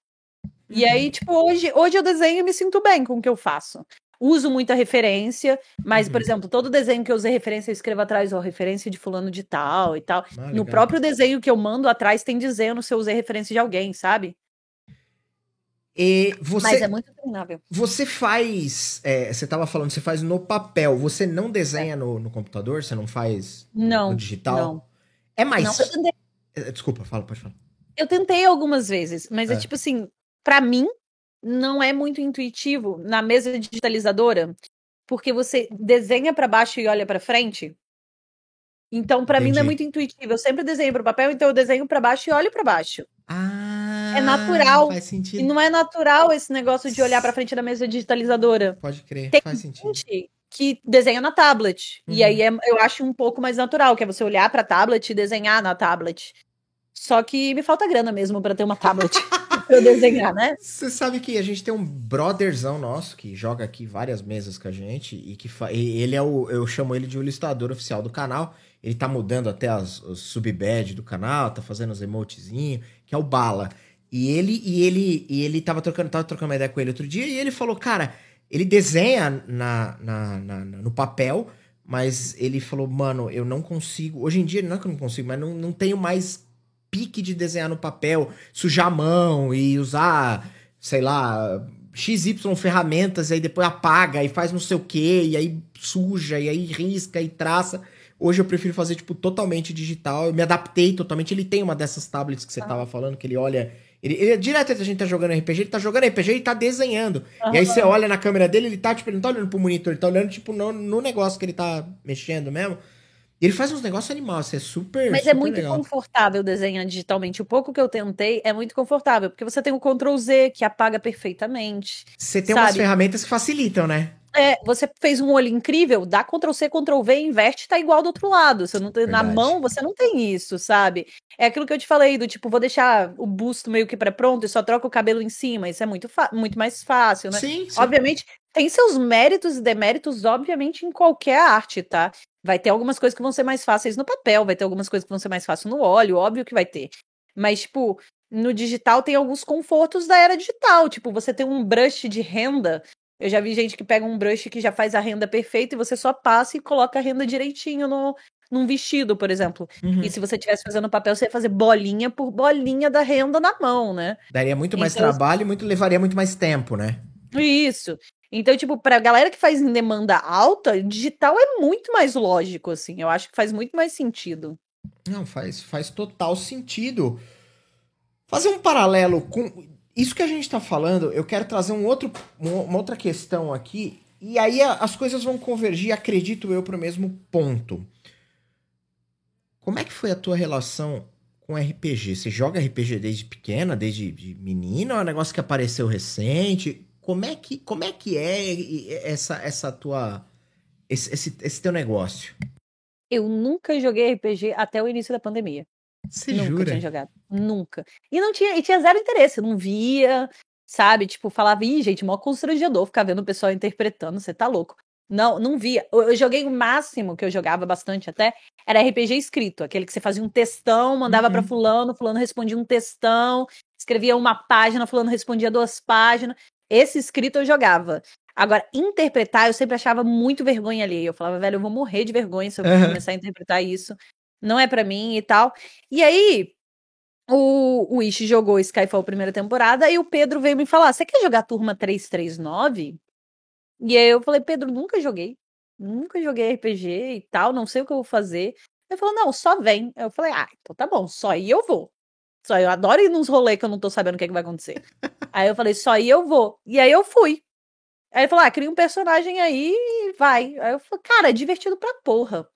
Speaker 2: E aí, tipo, hoje, hoje eu desenho e me sinto bem com o que eu faço. Uso muita referência, mas, por
Speaker 1: Uhum.
Speaker 2: exemplo, todo desenho que eu usei referência, eu escrevo atrás, ó, referência de fulano de tal e tal.
Speaker 1: Ah,
Speaker 2: No próprio desenho que eu mando atrás tem dizendo se eu usei referência de alguém, sabe?
Speaker 1: E
Speaker 2: Mas
Speaker 1: você,
Speaker 2: é muito treinável.
Speaker 1: você faz. é, você tava falando, você faz no papel. Você não desenha no, no computador? Você não faz
Speaker 2: Não,
Speaker 1: no digital?
Speaker 2: não.
Speaker 1: É mais.
Speaker 2: Não, tentei
Speaker 1: É, Desculpa, fala, pode falar.
Speaker 2: Eu tentei algumas vezes, mas é,
Speaker 1: É.
Speaker 2: tipo assim, pra mim não é muito intuitivo na mesa digitalizadora, porque você desenha pra baixo e olha pra frente. Então, pra mim não é muito intuitivo. Eu sempre desenho pro papel, então eu desenho pra baixo e olho pra baixo.
Speaker 1: Ah,
Speaker 2: É natural.
Speaker 1: Faz
Speaker 2: E
Speaker 1: sentido.
Speaker 2: não é natural esse negócio de olhar pra frente da mesa digitalizadora.
Speaker 1: Pode crer,
Speaker 2: Tem
Speaker 1: faz sentido.
Speaker 2: Gente que desenha na tablet. E
Speaker 1: Uhum.
Speaker 2: aí é- eu acho um pouco mais natural, que é você olhar pra tablet e desenhar na tablet. Só que me falta grana mesmo pra ter uma tablet pra eu desenhar, né?
Speaker 1: Você sabe que a gente tem um brotherzão nosso que joga aqui várias mesas com a gente e que fa... e ele é o. Eu chamo ele de o ilustrador oficial do canal. Ele tá mudando até as, os subbad do canal, tá fazendo os emotezinhos, que é o Bala. E ele, e ele, e ele tava trocando, tava trocando uma ideia com ele outro dia e ele falou, cara, ele desenha na, na- na- no papel, mas ele falou, mano, eu não consigo. Hoje em dia, não é que eu não consigo, mas não, não tenho mais pique de desenhar no papel, sujar a mão e usar, sei lá, XY ferramentas, e aí depois apaga e faz não sei o que, e aí suja, e aí risca e traça. Hoje eu prefiro fazer, tipo, totalmente digital. Eu me adaptei totalmente. Ele tem uma dessas tablets que você
Speaker 2: Ah.
Speaker 1: tava falando, que ele olha. Ele, ele direto a gente tá jogando RPG, ele tá jogando RPG e tá desenhando. E aí você olha na câmera dele, ele tá, tipo, ele não tá olhando pro monitor, ele tá olhando, tipo, no, no negócio que ele tá mexendo mesmo. E ele faz uns negócios animais, isso é super.
Speaker 2: Mas é
Speaker 1: super
Speaker 2: muito
Speaker 1: legal.
Speaker 2: confortável desenhar digitalmente. O pouco que eu tentei é muito confortável, porque você tem o Ctrl Z que apaga perfeitamente.
Speaker 1: Você tem umas
Speaker 2: sabe?
Speaker 1: ferramentas que facilitam, né?
Speaker 2: É, você fez um olho incrível, dá Ctrl C, Ctrl V, inverte, tá igual do outro lado. Você não tem, na mão você não tem isso, sabe? É aquilo que eu te falei do tipo, vou deixar o busto meio que pré-pronto e só troco o cabelo em cima. Isso é muito, muito mais fácil, né?
Speaker 1: Sim, sim.
Speaker 2: Obviamente, tem seus méritos e deméritos, obviamente, em qualquer arte, tá? Vai ter algumas coisas que vão ser mais fáceis no papel, vai ter algumas coisas que vão ser mais fáceis no óleo, óbvio que vai ter. Mas, tipo, no digital tem alguns confortos da era digital. Tipo, você tem um brush de renda. Eu já vi gente que pega um brush que já faz a renda perfeita e você só passa e coloca a renda direitinho no, num vestido, por exemplo.
Speaker 1: Uhum.
Speaker 2: E se você estivesse fazendo papel, você ia fazer bolinha por bolinha da renda na mão, né?
Speaker 1: Daria muito mais
Speaker 2: Então,
Speaker 1: trabalho e muito, levaria muito mais tempo, né?
Speaker 2: Isso. Então, tipo, pra galera que faz em demanda alta, digital é muito mais lógico, assim. Eu acho que faz muito mais sentido.
Speaker 1: Não, faz, faz total sentido. Fazer um paralelo com isso que a gente tá falando, eu quero trazer um outro, um- uma outra questão aqui, e aí as coisas vão convergir, acredito eu, pro mesmo ponto. Como é que foi a tua relação com com RPG? Você joga RPG desde pequena, desde de menina, ou é um negócio que apareceu recente? Como é que, como é, que é essa, essa tua. Esse, esse, esse teu negócio?
Speaker 2: Eu nunca joguei RPG até o início da pandemia.
Speaker 1: Você
Speaker 2: nunca
Speaker 1: jura?
Speaker 2: tinha jogado. Nunca. E não tinha, e tinha zero interesse, não via, sabe? Tipo, falava, ih, gente, mó constrangedor ficar vendo o pessoal interpretando, você tá louco. Não, não via. Eu, eu joguei o máximo que eu jogava bastante até, era RPG escrito, aquele que você fazia um textão, mandava pra
Speaker 1: Uhum.
Speaker 2: fulano, fulano respondia um textão, escrevia uma página, fulano respondia duas páginas. Esse escrito eu jogava. Agora, interpretar, eu sempre achava muito vergonha ali. Eu falava, velho, eu vou morrer de vergonha se eu
Speaker 1: Aham.
Speaker 2: começar a interpretar isso. Não é pra mim e tal. E aí, o, o Ishi jogou Skyfall primeira temporada e o Pedro veio me falar: Você quer jogar Turma 339? E aí eu falei: Pedro, nunca joguei. Nunca joguei RPG e tal, não sei o que eu vou fazer. Ele falou: Não, só vem. Eu falei: Ah, então tá bom, só aí eu vou. Só eu adoro ir nos rolês que eu não tô sabendo o que, é que vai acontecer. aí eu falei: Só aí eu vou. E aí eu fui. Aí ele falou: Ah, cria um personagem aí e vai. Aí eu falei: Cara, é divertido pra porra.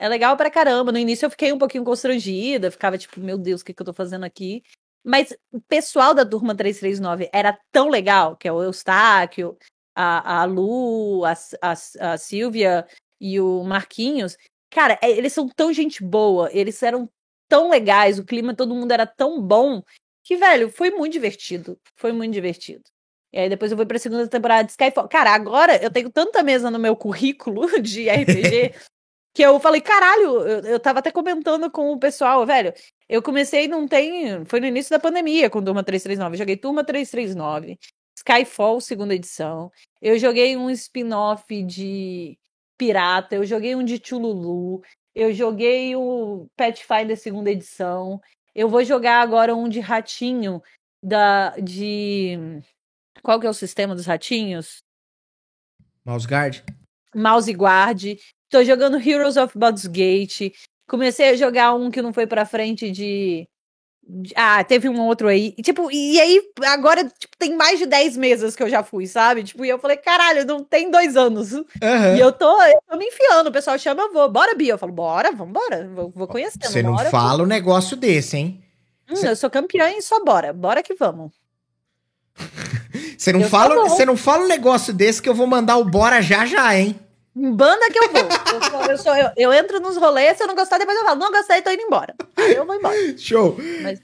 Speaker 2: É legal pra caramba. No início eu fiquei um pouquinho constrangida, ficava tipo, meu Deus, o que, que eu tô fazendo aqui? Mas o pessoal da turma 339 era tão legal, que é o Eustáquio, a, a Lu, a, a, a Silvia e o Marquinhos. Cara, é- eles são tão gente boa, eles eram tão legais, o clima, todo mundo era tão bom, que, velho, foi muito divertido. Foi muito divertido. E aí depois eu fui pra segunda temporada de Skyfall. Cara, agora eu tenho tanta mesa no meu currículo de RPG que eu falei, caralho, eu, eu tava até comentando com o pessoal, velho. Eu comecei, não tem. Foi no início da pandemia com Turma 339. Eu joguei Turma 339, Skyfall, segunda edição. Eu joguei um spin-off de Pirata, eu joguei um de Chululu, eu joguei o Pathfinder segunda edição. Eu vou jogar agora um de ratinho da de qual que é o sistema dos ratinhos?
Speaker 1: Mouse Guard?
Speaker 2: Mouse Guard. Tô jogando Heroes of Baldur's Gate. Comecei a jogar um que não foi pra frente de. Ah, teve um outro aí. E, Tipo, e aí, agora, tipo, tem mais de 10 meses que eu já fui, sabe? Tipo, e eu falei, caralho, não tem dois anos.
Speaker 1: Aham.
Speaker 2: E eu tô, eu tô me enfiando. O pessoal chama, eu vou. Bora, Bia. Eu falo, bora, vambora. Vou, vou conhecendo.
Speaker 1: Você não
Speaker 2: uma hora eu
Speaker 1: fala um negócio desse, hein?
Speaker 2: vou. Hum, eu sou campeã e só bora. Bora que vamos.
Speaker 1: Você não,
Speaker 2: Eu
Speaker 1: fala, você não fala um negócio desse que eu vou mandar o bora já já, hein?
Speaker 2: Em banda que eu vou. Eu, sou- eu, sou- eu- eu entro nos rolês, se eu não gostar, depois eu falo, não gostei, tô indo embora. Aí eu vou embora.
Speaker 1: Show.
Speaker 2: Mas-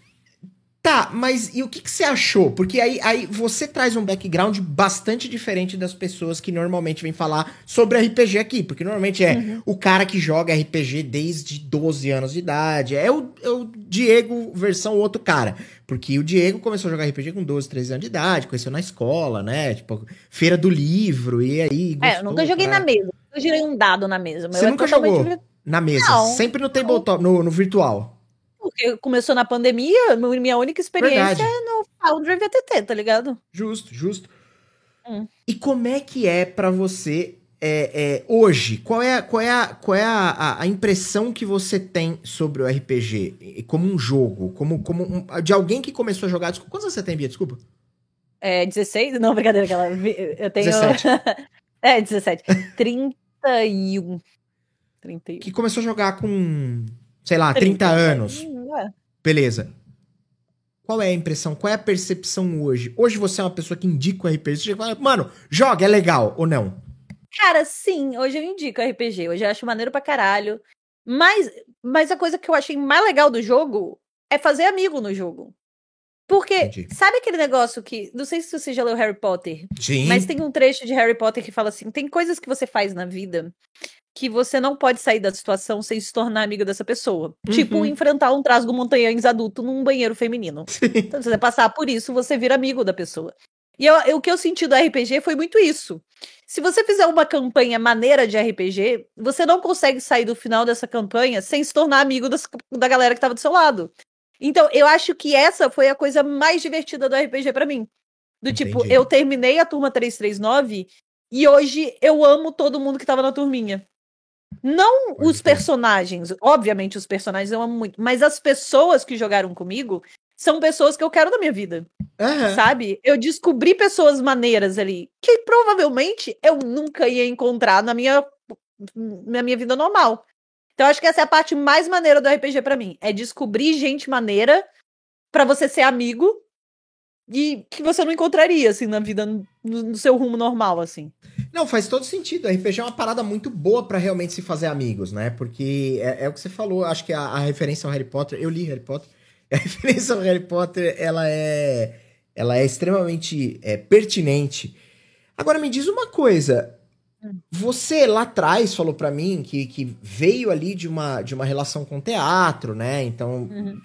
Speaker 1: Tá, mas e o que, que você achou? Porque aí, aí você traz um background bastante diferente das pessoas que normalmente vêm falar sobre RPG aqui. Porque normalmente é
Speaker 2: Uhum.
Speaker 1: o cara que joga RPG desde 12 anos de idade. É o, é o Diego versão outro cara. Porque o Diego começou a jogar RPG com 12, 13 anos de idade, conheceu na escola, né? Tipo, feira do livro, e aí.
Speaker 2: É, eu nunca
Speaker 1: gostou,
Speaker 2: joguei
Speaker 1: pra-
Speaker 2: na mesa. Eu girei um dado na mesa.
Speaker 1: Você nunca jogou? Na mesa.
Speaker 2: Não.
Speaker 1: Sempre no tabletop, no, no virtual.
Speaker 2: Porque começou na pandemia, minha única experiência
Speaker 1: Verdade.
Speaker 2: é no Foundry VTT, tá ligado?
Speaker 1: Justo, justo.
Speaker 2: Hum.
Speaker 1: E como é que é pra você é, é, hoje? Qual é, a- qual é, a, qual é a, a- impressão que você tem sobre o RPG? Como um jogo? Como, como um- de alguém que começou a jogar. Desculpa, quantos você tem, Bia? Desculpa.
Speaker 2: É 16? Não, brincadeira, aquela. Eu tenho.
Speaker 1: 17.
Speaker 2: é, 17. 31. 31.
Speaker 1: Que começou a jogar com, sei lá, 30, anos. Beleza. Qual é a impressão? Qual é a percepção hoje? Hoje você é uma pessoa que indica o RPG. Você fala, mano, joga, é legal ou não?
Speaker 2: Cara, sim, hoje eu indico RPG. Hoje eu acho maneiro pra caralho. Mas, mas a coisa que eu achei mais legal do jogo é fazer amigo no jogo. Porque,
Speaker 1: Entendi.
Speaker 2: sabe aquele negócio que. Não sei se você já leu Harry Potter,
Speaker 1: Sim.
Speaker 2: mas tem um trecho de Harry Potter que fala assim: tem coisas que você faz na vida que você não pode sair da situação sem se tornar amigo dessa pessoa. Tipo,
Speaker 1: Uhum.
Speaker 2: enfrentar um trasgo montanhãs adulto num banheiro feminino. Então, se você passar por isso, você vira amigo da pessoa. E eu- eu- o que eu senti do RPG foi muito isso. Se você fizer uma campanha maneira de RPG, você não consegue sair do final dessa campanha sem se tornar amigo das- da galera que tava do seu lado. Então, eu acho que essa foi a coisa mais divertida do RPG pra mim. Do tipo,
Speaker 1: Entendi.
Speaker 2: eu terminei a turma 339 e hoje eu amo todo mundo que tava na turminha. Não
Speaker 1: Pode
Speaker 2: os personagens, obviamente os personagens eu amo muito, mas as pessoas que jogaram comigo são pessoas que eu quero na minha vida,
Speaker 1: Aham.
Speaker 2: sabe? Eu descobri pessoas maneiras ali que provavelmente eu nunca ia encontrar na minha na minha vida normal. Então, acho que essa é a parte mais maneira do RPG para mim. É descobrir gente maneira para você ser amigo e que você não encontraria, assim, na vida, no, no, seu rumo normal, assim.
Speaker 1: Não, faz todo sentido. A RPG é uma parada muito boa para realmente se fazer amigos, né? Porque é, é o que você falou, acho que a, a, referência ao Harry Potter, eu li Harry Potter, a referência ao Harry Potter, ela é, ela é extremamente é, pertinente. Agora me diz uma coisa, hum. você lá atrás falou para mim que, que veio ali de uma, de uma relação com teatro, né? Então... Uhum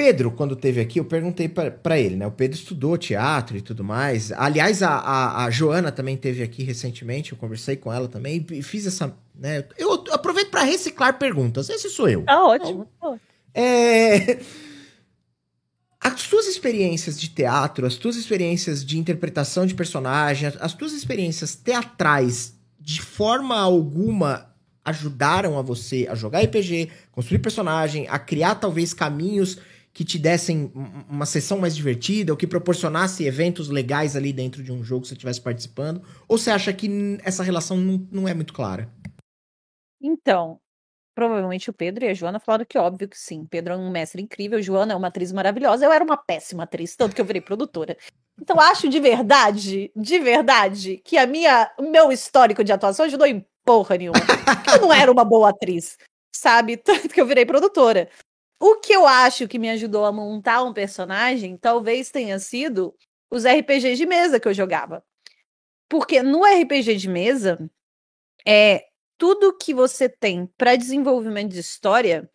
Speaker 1: Pedro, quando teve aqui, eu perguntei para ele, né? O Pedro estudou teatro e tudo mais. Aliás, a, a, a, Joana também teve aqui recentemente, eu conversei com ela também e fiz essa. Né? Eu aproveito para reciclar perguntas. Esse sou eu.
Speaker 2: Tá ótimo.
Speaker 1: Então, é... As tuas experiências de teatro, as tuas experiências de interpretação de personagem, as tuas experiências teatrais, de forma alguma ajudaram a você a jogar RPG, construir personagem, a criar talvez caminhos que te dessem uma sessão mais divertida, ou que proporcionasse eventos legais ali dentro de um jogo que você estivesse participando? Ou você acha que essa relação não, não é muito clara?
Speaker 2: Então, provavelmente o Pedro e a Joana falaram que óbvio que sim. Pedro é um mestre incrível, Joana é uma atriz maravilhosa. Eu era uma péssima atriz, tanto que eu virei produtora. Então acho de verdade, de verdade, que a minha, o meu histórico de atuação ajudou em porra nenhuma. eu não era uma boa atriz, sabe? Tanto que eu virei produtora. O que eu acho que me ajudou a montar um personagem talvez tenha sido os RPGs de mesa que eu jogava. Porque no RPG de mesa, é tudo que você tem para desenvolvimento de história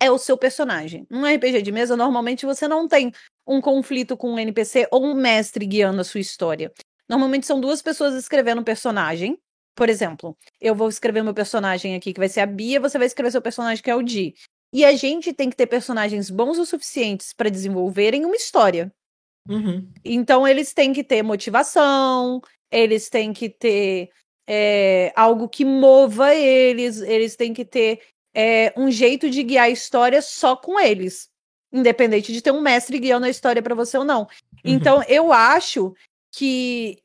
Speaker 2: é o seu personagem. Num RPG de mesa, normalmente você não tem um conflito com um NPC ou um mestre guiando a sua história. Normalmente são duas pessoas escrevendo um personagem. Por exemplo, eu vou escrever meu personagem aqui, que vai ser a Bia, você vai escrever seu personagem, que é o Di. E a gente tem que ter personagens bons o suficientes para desenvolverem uma história. Uhum. Então eles têm que ter motivação, eles têm que ter é, algo que mova eles, eles têm que ter é, um jeito de guiar a história só com eles, independente de ter um mestre guiando a história para você ou não. Uhum. Então eu acho que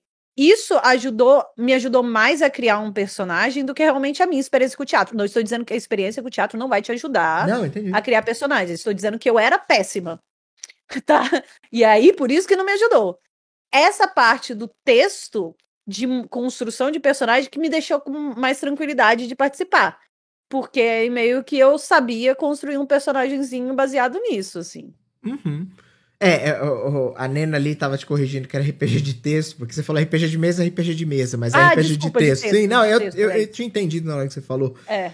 Speaker 2: isso ajudou, me ajudou mais a criar um personagem do que realmente a minha experiência com o teatro. Não estou dizendo que a experiência com o teatro não vai te ajudar não, a criar personagens. Estou dizendo que eu era péssima. Tá? E aí, por isso que não me ajudou. Essa parte do texto de construção de personagem que me deixou com mais tranquilidade de participar. Porque meio que eu sabia construir um personagemzinho baseado nisso, assim.
Speaker 1: Uhum. É, é a Nena ali tava te corrigindo que era RPG de texto, porque você falou RPG de mesa, RPG de mesa, mas é ah, RPG desculpa, de, texto. de texto. Sim, não, eu, texto, eu, é. eu, tinha entendido na hora que você falou.
Speaker 2: É.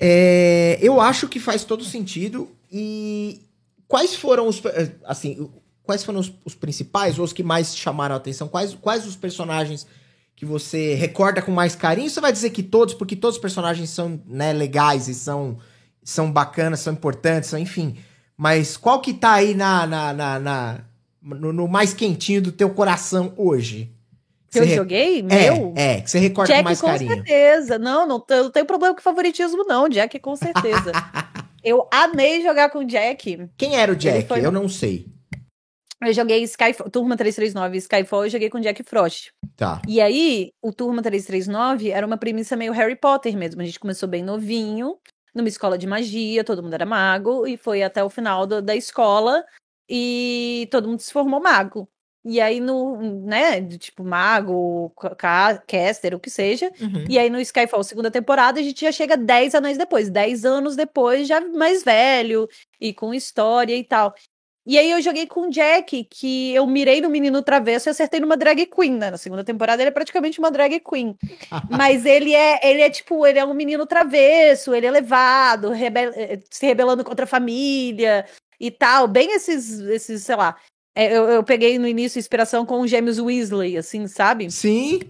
Speaker 1: é. Eu acho que faz todo sentido. E quais foram os. Assim, quais foram os, os principais ou os que mais chamaram a atenção? Quais, quais os personagens que você recorda com mais carinho? Você vai dizer que todos, porque todos os personagens são né, legais e são, são bacanas, são importantes, são, enfim. Mas qual que tá aí na, na, na, na no, no, mais quentinho do teu coração hoje?
Speaker 2: Que, eu re... joguei? É,
Speaker 1: meu? É, que você recorda Jack, com mais carinho.
Speaker 2: com certeza. Não, não, não tenho problema com favoritismo, não. Jack, com certeza. eu amei jogar com o Jack.
Speaker 1: Quem era o Jack? Foi... Eu não sei.
Speaker 2: Eu joguei Skyfall, Turma 339 Skyfall, eu joguei com Jack Frost.
Speaker 1: Tá.
Speaker 2: E aí, o Turma 339 era uma premissa meio Harry Potter mesmo. A gente começou bem novinho numa escola de magia, todo mundo era mago, e foi até o final do, da escola e todo mundo se formou mago. E aí no, né, tipo, mago, caster, o que seja. Uhum. E aí no Skyfall, segunda temporada, a gente já chega 10 anos depois, 10 anos depois, já mais velho e com história e tal. E aí eu joguei com o Jack, que eu mirei no menino travesso e acertei numa drag queen, né? Na segunda temporada ele é praticamente uma drag queen. Mas ele é, ele é tipo, ele é um menino travesso, ele é levado, rebel eh, se rebelando contra a família e tal. Bem esses, esses sei lá. É, eu, eu peguei no início inspiração com os gêmeos Weasley, assim, sabe?
Speaker 1: Sim.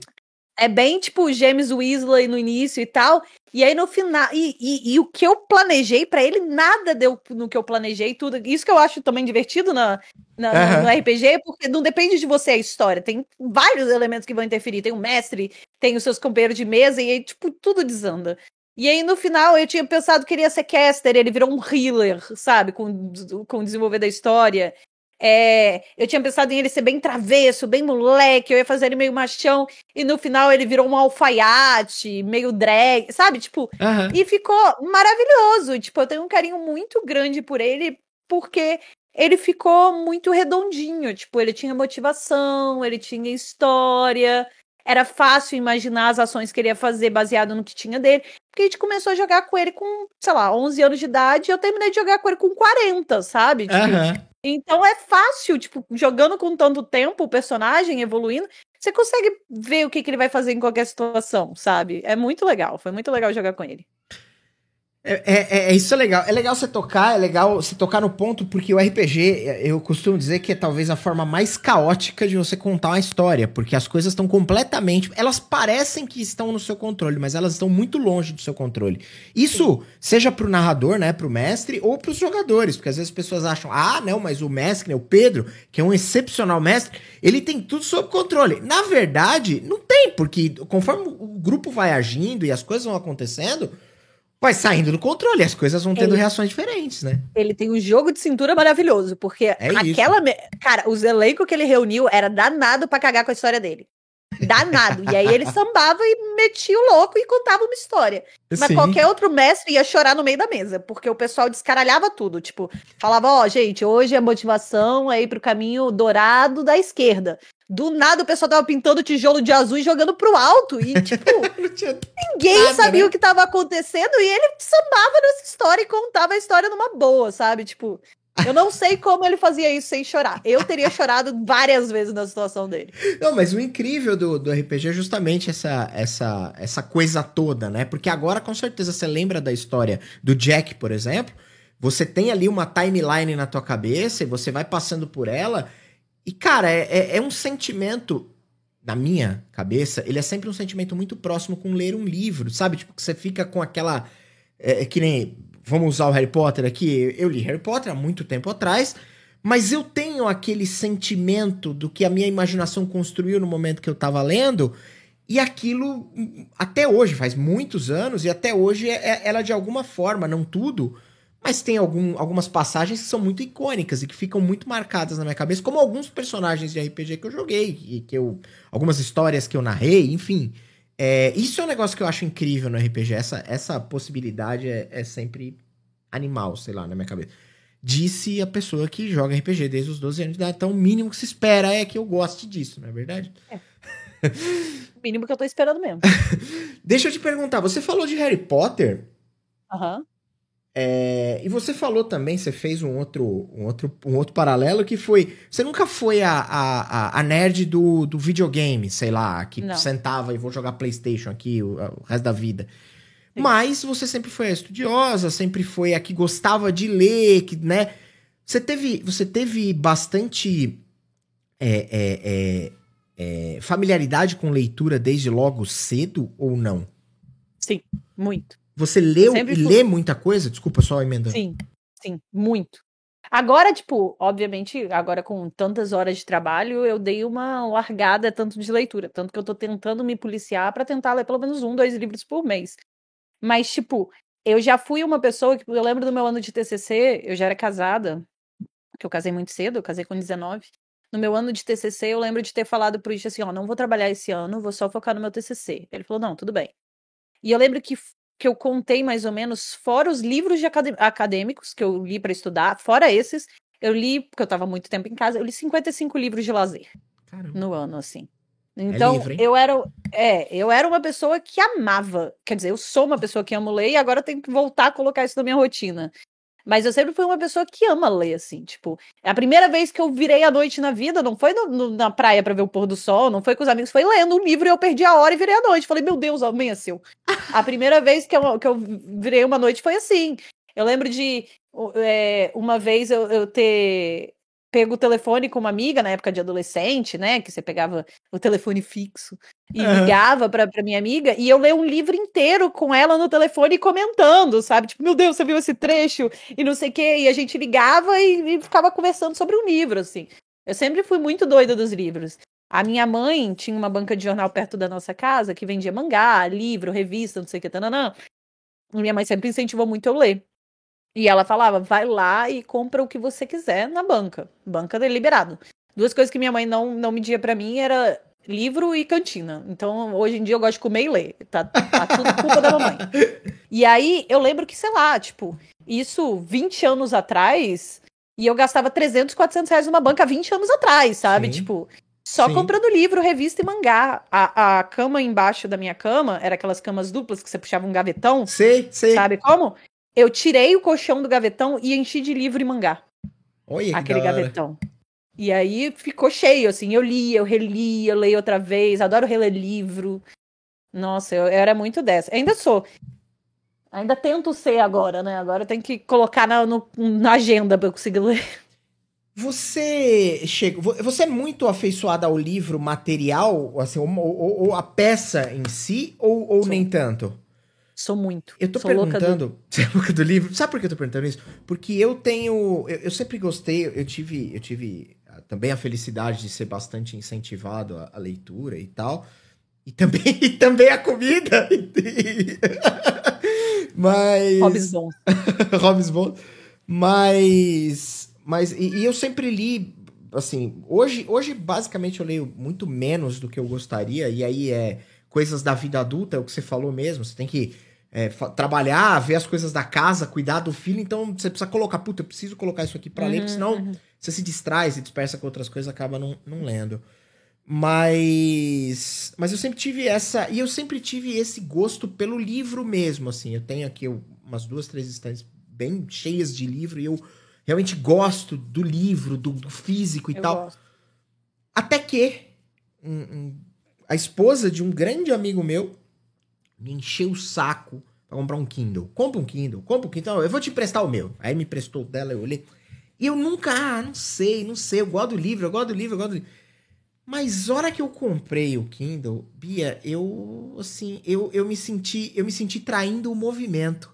Speaker 2: É bem tipo James Weasley no início e tal. E aí no final. E, e, e o que eu planejei para ele, nada deu no que eu planejei, tudo. Isso que eu acho também divertido na, na uhum. no RPG, porque não depende de você a história. Tem vários elementos que vão interferir. Tem o mestre, tem os seus companheiros de mesa, e aí, tipo, tudo desanda. E aí, no final, eu tinha pensado que ele ia ser caster, ele virou um healer, sabe? Com, com o desenvolver da história. É, eu tinha pensado em ele ser bem travesso, bem moleque, eu ia fazer ele meio machão, e no final ele virou um alfaiate, meio drag, sabe? Tipo,
Speaker 1: Aham.
Speaker 2: e ficou maravilhoso. E, Tipo, eu tenho um carinho muito grande por ele, porque ele ficou muito redondinho. Tipo, ele tinha motivação, ele tinha história. Era fácil imaginar as ações que ele ia fazer baseado no que tinha dele. Porque a gente começou a jogar com ele com, sei lá, 11 anos de idade. E eu terminei de jogar com ele com 40, sabe? Tipo,
Speaker 1: Aham.
Speaker 2: Então é fácil, tipo, jogando com tanto tempo o personagem evoluindo, você consegue ver o que, que ele vai fazer em qualquer situação, sabe? É muito legal. Foi muito legal jogar com ele.
Speaker 1: É, é- é- isso é legal. É legal você tocar, é legal você tocar no ponto, porque o RPG, eu costumo dizer que é talvez a forma mais caótica de você contar uma história, porque as coisas estão completamente. Elas parecem que estão no seu controle, mas elas estão muito longe do seu controle. Isso, seja pro narrador, né, pro mestre, ou pros jogadores, porque às vezes as pessoas acham, ah, não, mas o mestre, né, o Pedro, que é um excepcional mestre, ele tem tudo sob controle. Na verdade, não tem, porque conforme o grupo vai agindo e as coisas vão acontecendo vai saindo do controle, as coisas vão tendo
Speaker 2: Ele-
Speaker 1: reações diferentes, né?
Speaker 2: Ele tem um jogo de cintura maravilhoso, porque
Speaker 1: É
Speaker 2: aquela. me- Cara, os elencos que ele reuniu era danado pra cagar com a história dele. Danado. e aí ele sambava e metia o louco e contava uma história. Mas qualquer outro mestre ia chorar no meio da mesa, porque o pessoal descaralhava tudo. Tipo, falava: Ó, gente, hoje a motivação é ir pro caminho dourado da esquerda. Do nada o pessoal tava pintando tijolo de azul e jogando pro alto. E, tipo, ninguém
Speaker 1: Nada,
Speaker 2: sabia
Speaker 1: né?
Speaker 2: o que tava acontecendo e ele sambava nessa história e contava a história numa boa, sabe? Tipo, eu não sei como ele fazia isso sem chorar. Eu teria chorado várias vezes na situação dele.
Speaker 1: Não, mas o incrível do, do RPG é justamente essa, essa, essa coisa toda, né? Porque agora, com certeza, você lembra da história do Jack, por exemplo. Você tem ali uma timeline na tua cabeça e você vai passando por ela. E, cara, é, é, é um sentimento, na minha cabeça, ele é sempre um sentimento muito próximo com ler um livro, sabe? Tipo, que você fica com aquela. É, que nem. Vamos usar o Harry Potter aqui. Eu li Harry Potter há muito tempo atrás. Mas eu tenho aquele sentimento do que a minha imaginação construiu no momento que eu tava lendo, e aquilo, até hoje, faz muitos anos, e até hoje é, é- ela de alguma forma, não tudo, mas tem algum- algumas passagens que são muito icônicas e que ficam muito marcadas na minha cabeça, como alguns personagens de RPG que eu joguei, e que eu. algumas histórias que eu narrei, enfim. É, isso é um negócio que eu acho incrível no RPG. Essa, essa possibilidade é, é sempre animal, sei lá, na minha cabeça. Disse a pessoa que joga RPG desde os 12 anos de idade. Então, o mínimo que se espera é que eu goste disso, não é verdade?
Speaker 2: O mínimo que eu tô esperando mesmo.
Speaker 1: Deixa eu te perguntar, você falou de Harry Potter,
Speaker 2: Aham.
Speaker 1: É, e você falou também, você fez um outro, um outro, um outro paralelo que foi. Você nunca foi a, a, a- nerd do, do videogame, sei lá, que
Speaker 2: Não.
Speaker 1: sentava e vou jogar PlayStation aqui o, o resto da vida.
Speaker 2: Sim.
Speaker 1: Mas você sempre foi a estudiosa, sempre foi a que gostava de ler, que, né? Você teve, você teve bastante é, é, é, é, familiaridade com leitura desde logo cedo ou não?
Speaker 2: Sim, muito.
Speaker 1: Você leu e
Speaker 2: fui.
Speaker 1: lê muita coisa? Desculpa, só emendando.
Speaker 2: Sim, sim, muito. Agora, tipo, obviamente, agora com tantas horas de trabalho, eu dei uma largada tanto de leitura, tanto que eu tô tentando me policiar pra tentar ler pelo menos um, dois livros por mês. Mas, tipo, eu já fui uma pessoa que eu lembro do meu ano de TCC, eu já era casada, que eu casei muito cedo, eu casei com 19. No meu ano de TCC, eu lembro de ter falado pro Ish assim, ó, não vou trabalhar esse ano, vou só focar no meu TCC. Ele falou, não, tudo bem. E eu lembro que, que eu contei mais ou menos, fora os livros de acadê- acadêmicos que eu li para estudar, fora esses, eu li, porque eu tava muito tempo em casa, eu li 55 livros de lazer
Speaker 1: Caramba.
Speaker 2: no ano, assim. Então,
Speaker 1: livro, hein?
Speaker 2: eu era, é, eu era uma pessoa que amava, quer dizer, eu sou uma pessoa que amo ler e agora tenho que voltar a colocar isso na minha rotina. Mas eu sempre fui uma pessoa que ama ler, assim, tipo, a primeira vez que eu virei à noite na vida não foi no- no- na praia pra ver o pôr do sol, não foi com os amigos, foi lendo um livro e eu perdi a hora e virei à noite. Falei, meu Deus, amanheceu. A primeira vez que eu, que eu virei uma noite foi assim. Eu lembro de é, uma vez eu, eu ter pego o telefone com uma amiga na época de adolescente, né? Que você pegava o telefone fixo e ligava pra, pra minha amiga e eu ler um livro inteiro com ela no telefone e comentando, sabe? Tipo, meu Deus, você viu esse trecho e não sei o quê. E a gente ligava e, e ficava conversando sobre um livro, assim. Eu sempre fui muito doida dos livros. A minha mãe tinha uma banca de jornal perto da nossa casa que vendia mangá, livro, revista, não sei o que, tananã. Minha mãe sempre incentivou muito eu ler. E ela falava, vai lá e compra o que você quiser na banca. Banca deliberado. Duas coisas que minha mãe não, não media para mim era livro e cantina. Então, hoje em dia eu gosto de comer e ler. Tá, tá tudo culpa da mamãe. E aí, eu lembro que, sei lá, tipo, isso 20 anos atrás, e eu gastava 300, 400 reais numa banca 20 anos atrás, sabe? Sim. Tipo, só Sim. comprando livro, revista e mangá. A, a cama embaixo da minha cama era aquelas camas duplas que você puxava um gavetão.
Speaker 1: Sei, sei.
Speaker 2: Sabe como? Eu tirei o colchão do gavetão e enchi de livro e mangá.
Speaker 1: Olha
Speaker 2: Aquele gavetão. E aí ficou cheio, assim. Eu lia, eu relia, eu leio outra vez. Adoro reler livro. Nossa, eu, eu era muito dessa. Ainda sou. Ainda tento ser agora, né? Agora eu tenho que colocar na, no, na agenda pra eu conseguir ler.
Speaker 1: Você chega, você é muito afeiçoada ao livro material, assim, ou, ou, ou a peça em si, ou, ou nem tanto?
Speaker 2: Sou muito.
Speaker 1: Eu tô
Speaker 2: Sou
Speaker 1: perguntando. Do... Você é louca do livro? Sabe por que eu tô perguntando isso? Porque eu tenho. Eu, eu sempre gostei, eu tive, eu tive também a felicidade de ser bastante incentivado à, à leitura e tal. E também, e também a comida. Mas.
Speaker 2: Hobbes bom.
Speaker 1: Hobbes bom. Mas. Mas. E, e, eu sempre li. Assim, hoje, hoje basicamente eu leio muito menos do que eu gostaria. E aí é coisas da vida adulta, é o que você falou mesmo. Você tem que é, trabalhar, ver as coisas da casa, cuidar do filho, então você precisa colocar, puta, eu preciso colocar isso aqui para uhum, ler, porque senão uhum. você se distrai, se dispersa com outras coisas, acaba não, não lendo. Mas. Mas eu sempre tive essa. E eu sempre tive esse gosto pelo livro mesmo, assim. Eu tenho aqui umas duas, três estantes bem cheias de livro e eu realmente gosto do livro, do, do físico e eu tal. Gosto. Até que um, um, a esposa de um grande amigo meu me encheu o saco pra comprar um Kindle. Compra um Kindle, compra um Kindle. eu vou te emprestar o meu. Aí me emprestou dela, eu olhei. E eu nunca, ah, não sei, não sei. Eu gosto do livro, eu gosto do livro, eu gosto do livro. Mas hora que eu comprei o Kindle, Bia, eu assim, eu, eu me senti, eu me senti traindo o movimento.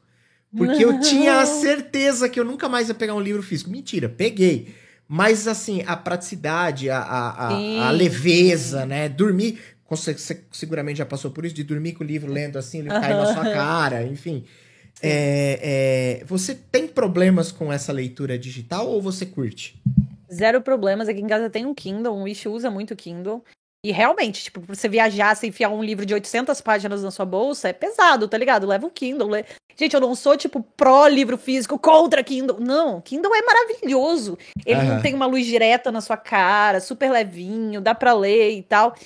Speaker 1: Porque não. eu tinha a certeza que eu nunca mais ia pegar um livro físico. Mentira, peguei. Mas assim, a praticidade, a, a, a, a leveza, né? Dormir. Você, você, seguramente já passou por isso, de dormir com o livro lendo assim, ele cai na sua cara, enfim. É, é, você tem problemas com essa leitura digital ou você curte?
Speaker 2: Zero problemas. Aqui em casa tem um Kindle, o Wish usa muito Kindle. E realmente, tipo, pra você viajar, você enfiar um livro de 800 páginas na sua bolsa, é pesado, tá ligado? Leva o Kindle. Le... Gente, eu não sou, tipo, pró-livro físico, contra Kindle. Não, Kindle é maravilhoso. Ele uhum. não tem uma luz direta na sua cara, super levinho, dá pra ler e tal.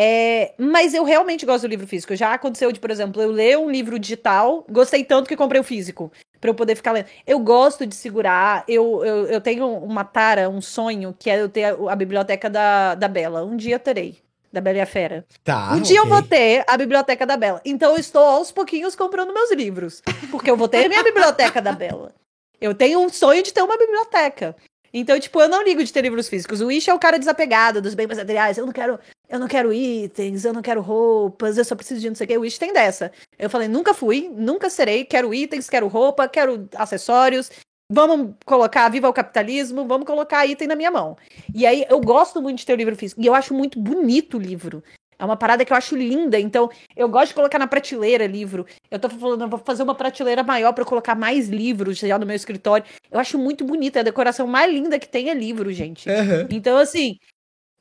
Speaker 2: É, mas eu realmente gosto do livro físico. Já aconteceu de, por exemplo, eu ler um livro digital, gostei tanto que comprei o físico, para eu poder ficar lendo. Eu gosto de segurar, eu, eu, eu tenho uma tara, um sonho, que é eu ter a, a biblioteca da, da Bela. Um dia terei. Da Bela e a Fera.
Speaker 1: Tá.
Speaker 2: Um dia eu vou ter a biblioteca da Bela. Então eu estou aos pouquinhos comprando meus livros. Porque eu vou ter a minha biblioteca da Bela. Eu tenho um sonho de ter uma biblioteca. Então, tipo, eu não ligo de ter livros físicos. O Wish é o cara desapegado dos bens materiais. Eu não quero, eu não quero itens, eu não quero roupas, eu só preciso de não sei o que. O Wish tem dessa. Eu falei, nunca fui, nunca serei, quero itens, quero roupa, quero acessórios. Vamos colocar viva o capitalismo, vamos colocar item na minha mão. E aí eu gosto muito de ter o livro físico. E eu acho muito bonito o livro. É uma parada que eu acho linda, então eu gosto de colocar na prateleira livro. Eu tô falando, eu vou fazer uma prateleira maior para colocar mais livros já no meu escritório. Eu acho muito bonita, a decoração mais linda que tem é livro, gente. Uhum. Então, assim,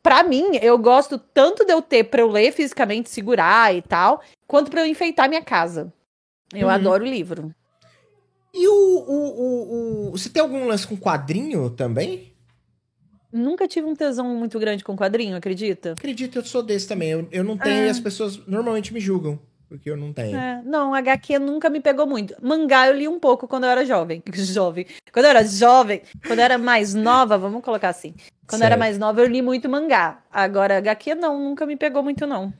Speaker 2: para mim, eu gosto tanto de eu ter para eu ler fisicamente, segurar e tal, quanto para eu enfeitar minha casa. Eu uhum. adoro livro.
Speaker 1: E o, o, o, o, Você tem algum lance com quadrinho também?
Speaker 2: Nunca tive um tesão muito grande com quadrinho, acredita?
Speaker 1: Acredito, eu sou desse também. Eu, eu não tenho é. e as pessoas normalmente me julgam. Porque eu não tenho.
Speaker 2: É, não, HQ nunca me pegou muito. Mangá eu li um pouco quando eu era jovem. Jovem. Quando eu era jovem, quando eu era mais nova, vamos colocar assim. Quando certo. eu era mais nova, eu li muito mangá. Agora, HQ não, nunca me pegou muito, não.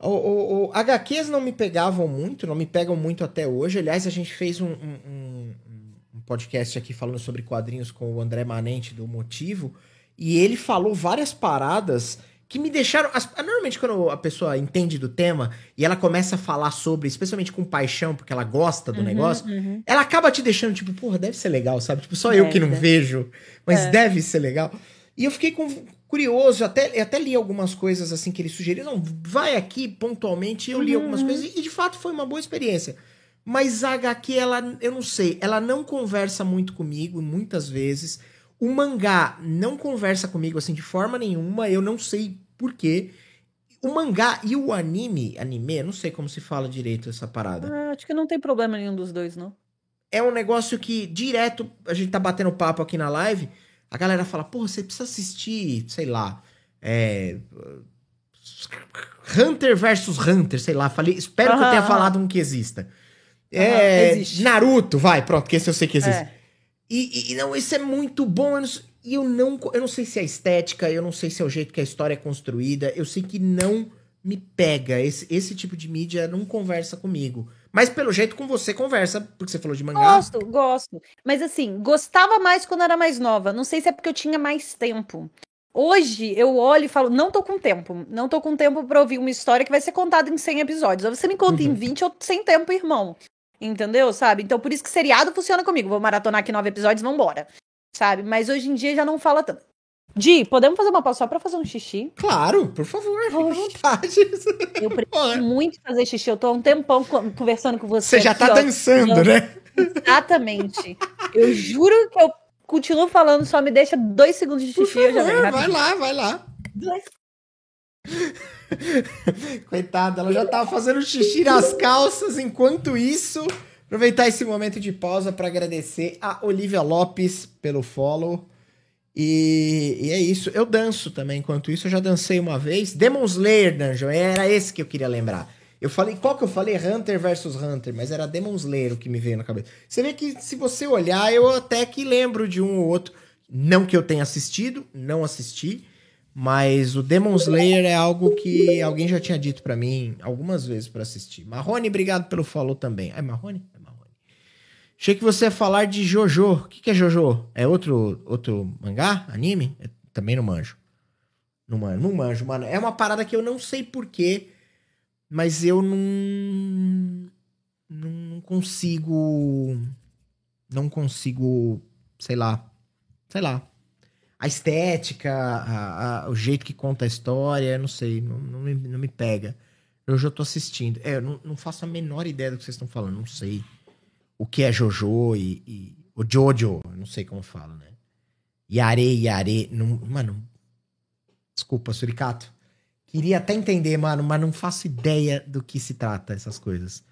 Speaker 1: O, o, o, HQs não me pegavam muito, não me pegam muito até hoje. Aliás, a gente fez um, um, um podcast aqui falando sobre quadrinhos com o André Manente do Motivo. E ele falou várias paradas que me deixaram. Normalmente, quando a pessoa entende do tema e ela começa a falar sobre, especialmente com paixão, porque ela gosta do uhum, negócio, uhum. ela acaba te deixando, tipo, porra, deve ser legal, sabe? Tipo, só deve, eu que não vejo, mas é. deve ser legal. E eu fiquei com, curioso, até, até li algumas coisas assim que ele sugeriu. Não, vai aqui pontualmente, eu li uhum. algumas coisas, e de fato foi uma boa experiência. Mas a HQ, ela, eu não sei, ela não conversa muito comigo, muitas vezes. O mangá não conversa comigo assim de forma nenhuma, eu não sei por quê. O mangá e o anime, anime, não sei como se fala direito essa parada.
Speaker 2: Ah, acho que não tem problema nenhum dos dois, não.
Speaker 1: É um negócio que direto a gente tá batendo papo aqui na live, a galera fala, pô, você precisa assistir, sei lá, é, Hunter versus Hunter, sei lá, falei, espero que eu tenha falado um que exista. É, Naruto, vai, pronto, que esse eu sei que existe. É. E, e, não, isso é muito bom. Eu não, e eu não, eu não sei se é estética, eu não sei se é o jeito que a história é construída. Eu sei que não me pega. Esse, esse tipo de mídia não conversa comigo. Mas pelo jeito com você conversa, porque você falou de mangá.
Speaker 2: Gosto, gosto. Mas assim, gostava mais quando era mais nova. Não sei se é porque eu tinha mais tempo. Hoje eu olho e falo, não tô com tempo. Não tô com tempo pra ouvir uma história que vai ser contada em 100 episódios. Ou você me conta uhum. em 20, eu sem tempo, irmão. Entendeu? Sabe? Então por isso que seriado funciona comigo. Vou maratonar aqui nove episódios, vambora. Sabe? Mas hoje em dia já não fala tanto. Di, podemos fazer uma pausa só pra fazer um xixi?
Speaker 1: Claro, por favor, fica à vontade.
Speaker 2: Eu preciso muito fazer xixi. Eu tô há um tempão conversando com você.
Speaker 1: Você já
Speaker 2: aqui,
Speaker 1: tá ó, dançando, né?
Speaker 2: Exatamente. Eu juro que eu continuo falando, só me deixa dois segundos de xixi.
Speaker 1: Por favor, já vai lá, vai lá. Dois. Coitada, ela já tava fazendo xixi nas calças. Enquanto isso, aproveitar esse momento de pausa para agradecer a Olivia Lopes pelo follow. E, e, é isso. Eu danço também. Enquanto isso, eu já dancei uma vez. Demon Slayer, Dungeon. Era esse que eu queria lembrar. Eu falei, qual que eu falei? Hunter versus Hunter, mas era Demon Slayer o que me veio na cabeça. Você vê que se você olhar, eu até que lembro de um ou outro. Não que eu tenha assistido, não assisti. Mas o Demon Slayer é algo que alguém já tinha dito para mim algumas vezes para assistir. Marrone, obrigado pelo follow também. É Marrone? É Marrone. Achei que você ia falar de Jojo. O que, que é Jojo? É outro, outro mangá? Anime? Eu também não manjo. Não manjo, não manjo, mano. É uma parada que eu não sei porquê, mas eu não. Não consigo. Não consigo. Sei lá. Sei lá a estética, a, a, o jeito que conta a história, não sei, não, não, me, não me pega. Eu já tô assistindo. É, eu não, não, faço a menor ideia do que vocês estão falando, não sei o que é Jojo e, e o Jojo, não sei como fala, né? Yare, Yare, não, mano, desculpa, Suricato. Queria até entender, mano, mas não faço ideia do que se trata essas coisas.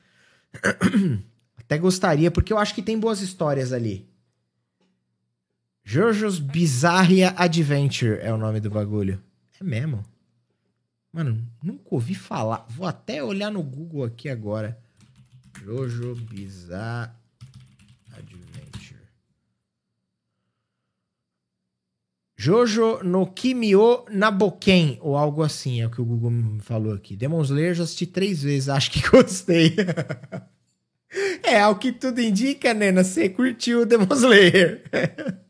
Speaker 1: Até gostaria, porque eu acho que tem boas histórias ali. Jojo's Bizarre Adventure é o nome do bagulho. É mesmo? Mano, nunca ouvi falar. Vou até olhar no Google aqui agora. Jojo Bizarre Adventure. Jojo no Kimio Naboken, ou algo assim, é o que o Google me falou aqui. Demon Slayer já assisti três vezes, acho que gostei. é, ao que tudo indica, Nena, você curtiu Demon Slayer.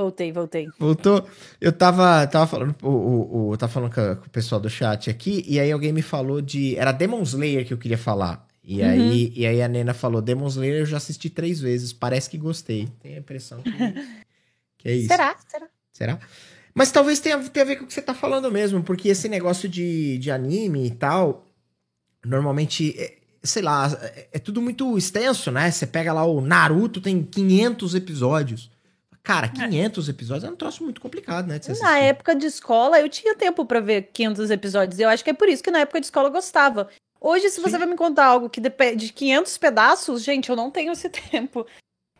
Speaker 2: Voltei, voltei.
Speaker 1: Voltou. Eu tava, tava falando, o, o, o, eu tava falando com, o pessoal do chat aqui, e aí alguém me falou de. Era Demon Slayer que eu queria falar. E, uhum. aí, e aí a Nena falou: Demon Slayer eu já assisti três vezes, parece que gostei. Tenho a impressão que, que é isso.
Speaker 2: Será? Será?
Speaker 1: Será? Mas talvez tenha, tenha a ver com o que você tá falando mesmo, porque esse negócio de, de anime e tal, normalmente, é, sei lá, é, é tudo muito extenso, né? Você pega lá o Naruto, tem 500 episódios. Cara, 500 é. episódios é um troço muito complicado, né?
Speaker 2: na época de escola, eu tinha tempo para ver 500 episódios. Eu acho que é por isso que na época de escola eu gostava. Hoje, se Sim. você vai me contar algo que depende de 500 pedaços, gente, eu não tenho esse tempo.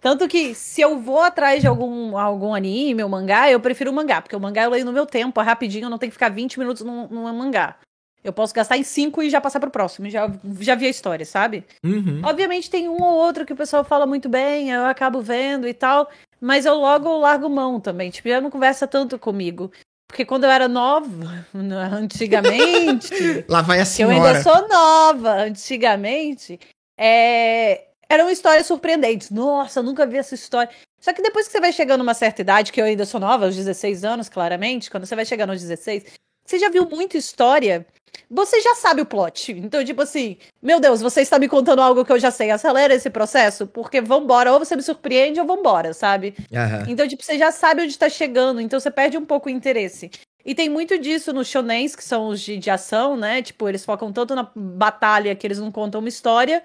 Speaker 2: Tanto que se eu vou atrás de algum, algum anime ou mangá, eu prefiro o mangá, porque o mangá eu leio no meu tempo, é rapidinho, eu não tenho que ficar 20 minutos num, num mangá. Eu posso gastar em 5 e já passar pro próximo, já, já vi a história, sabe?
Speaker 1: Uhum.
Speaker 2: Obviamente tem um ou outro que o pessoal fala muito bem, eu acabo vendo e tal, mas eu logo largo mão também. Tipo, já não conversa tanto comigo. Porque quando eu era nova, antigamente.
Speaker 1: Lá vai a senhora.
Speaker 2: Eu ainda sou nova, antigamente. É, eram histórias surpreendentes. Nossa, eu nunca vi essa história. Só que depois que você vai chegando numa certa idade, que eu ainda sou nova, aos 16 anos, claramente, quando você vai chegando aos 16, você já viu muita história você já sabe o plot. Então, tipo assim, meu Deus, você está me contando algo que eu já sei. Acelera esse processo, porque vambora. Ou você me surpreende ou vambora, sabe?
Speaker 1: Uhum.
Speaker 2: Então, tipo, você já sabe onde está chegando. Então, você perde um pouco o interesse. E tem muito disso nos shonens, que são os de, de ação, né? Tipo, eles focam tanto na batalha que eles não contam uma história.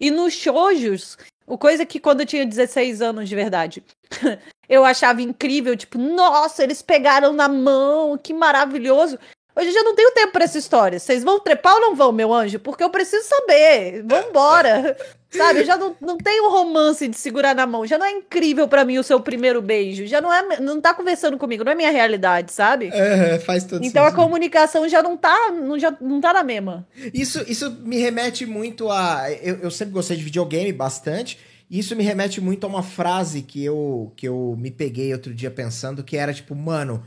Speaker 2: E nos shoujos, o coisa que quando eu tinha 16 anos de verdade, eu achava incrível, tipo, nossa, eles pegaram na mão, que maravilhoso. Hoje eu já não tenho tempo para essa história. Vocês vão trepar ou não vão, meu anjo? Porque eu preciso saber. Vambora. Sabe? Eu já não, não tenho romance de segurar na mão. Já não é incrível para mim o seu primeiro beijo. Já não é. Não tá conversando comigo, não é minha realidade, sabe?
Speaker 1: É, faz todo
Speaker 2: Então sentido. a comunicação já não tá. Não, já não tá na mesma.
Speaker 1: Isso, isso me remete muito a. Eu, eu sempre gostei de videogame bastante. E isso me remete muito a uma frase que eu, que eu me peguei outro dia pensando, que era tipo, mano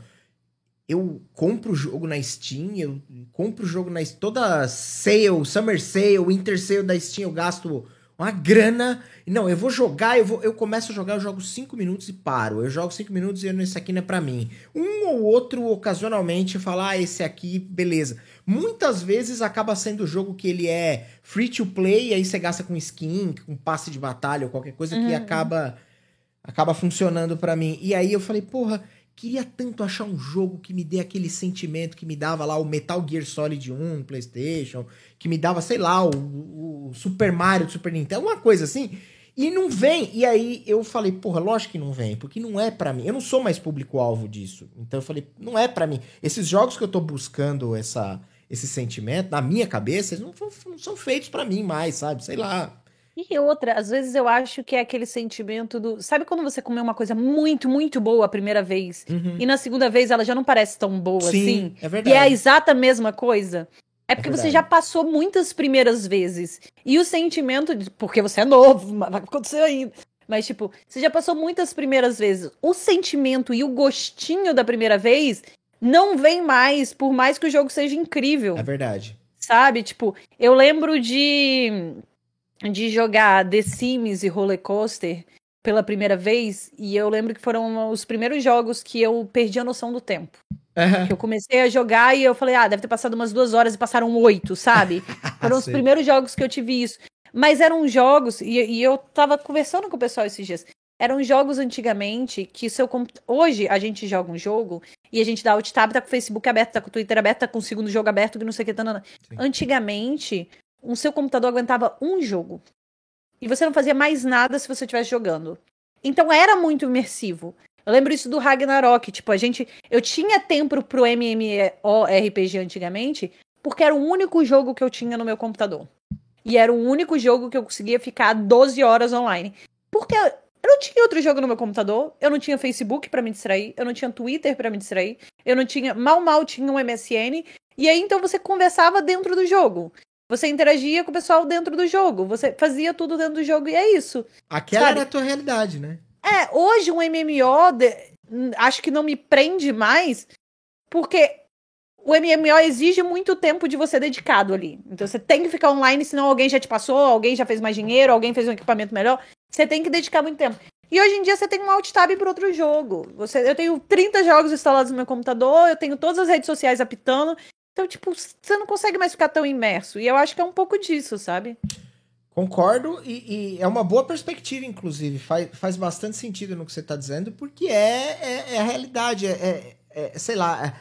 Speaker 1: eu compro o jogo na Steam, eu compro o jogo na toda sale, summer sale, winter sale da Steam, eu gasto uma grana. Não, eu vou jogar, eu vou, eu começo a jogar, eu jogo 5 minutos e paro. Eu jogo 5 minutos e esse aqui não é para mim. Um ou outro ocasionalmente falar, ah, esse aqui, beleza. Muitas vezes acaba sendo o jogo que ele é free to play, aí você gasta com skin, com passe de batalha ou qualquer coisa uhum. que acaba acaba funcionando para mim. E aí eu falei, porra, Queria tanto achar um jogo que me dê aquele sentimento que me dava lá o Metal Gear Solid 1 no PlayStation, que me dava, sei lá, o, o Super Mario do Super Nintendo, uma coisa assim. E não vem. E aí eu falei, porra, lógico que não vem, porque não é para mim. Eu não sou mais público-alvo disso. Então eu falei, não é para mim. Esses jogos que eu tô buscando essa, esse sentimento, na minha cabeça, eles não, não são feitos para mim mais, sabe? Sei lá.
Speaker 2: E outra, às vezes eu acho que é aquele sentimento do. Sabe quando você comeu uma coisa muito, muito boa a primeira vez uhum. e na segunda vez ela já não parece tão boa Sim, assim? É verdade. E é a exata mesma coisa? É porque é você já passou muitas primeiras vezes. E o sentimento, de, porque você é novo, vai acontecer ainda. Mas, tipo, você já passou muitas primeiras vezes. O sentimento e o gostinho da primeira vez não vem mais, por mais que o jogo seja incrível.
Speaker 1: É verdade.
Speaker 2: Sabe? Tipo, eu lembro de de jogar The Sims e Roller Coaster pela primeira vez, e eu lembro que foram os primeiros jogos que eu perdi a noção do tempo. Uhum. Eu comecei a jogar e eu falei, ah, deve ter passado umas duas horas e passaram oito, sabe? Foram os primeiros jogos que eu tive isso. Mas eram jogos, e, e, eu tava conversando com o pessoal esses dias. Eram jogos antigamente que seu Hoje a gente joga um jogo e a gente dá alt tab, tá com o Facebook aberto, tá com o Twitter aberto, tá com o segundo jogo aberto, que não sei o que. Tá. Antigamente, o seu computador aguentava um jogo. E você não fazia mais nada se você estivesse jogando. Então era muito imersivo. Eu lembro isso do Ragnarok, tipo, a gente, eu tinha tempo pro MMORPG antigamente, porque era o único jogo que eu tinha no meu computador. E era o único jogo que eu conseguia ficar 12 horas online. Porque eu não tinha outro jogo no meu computador, eu não tinha Facebook para me distrair, eu não tinha Twitter para me distrair, eu não tinha, mal mal tinha um MSN, e aí então você conversava dentro do jogo. Você interagia com o pessoal dentro do jogo. Você fazia tudo dentro do jogo e é isso.
Speaker 1: Aquela sabe? era a tua realidade, né?
Speaker 2: É, hoje um MMO de... acho que não me prende mais, porque o MMO exige muito tempo de você dedicado ali. Então você tem que ficar online, senão alguém já te passou, alguém já fez mais dinheiro, alguém fez um equipamento melhor. Você tem que dedicar muito tempo. E hoje em dia você tem um alt tab para outro jogo. Você, eu tenho 30 jogos instalados no meu computador, eu tenho todas as redes sociais apitando, então, tipo, você não consegue mais ficar tão imerso. E eu acho que é um pouco disso, sabe?
Speaker 1: Concordo, e, e é uma boa perspectiva, inclusive. Faz, faz bastante sentido no que você está dizendo, porque é, é, é, a realidade. É, é, é sei lá. É,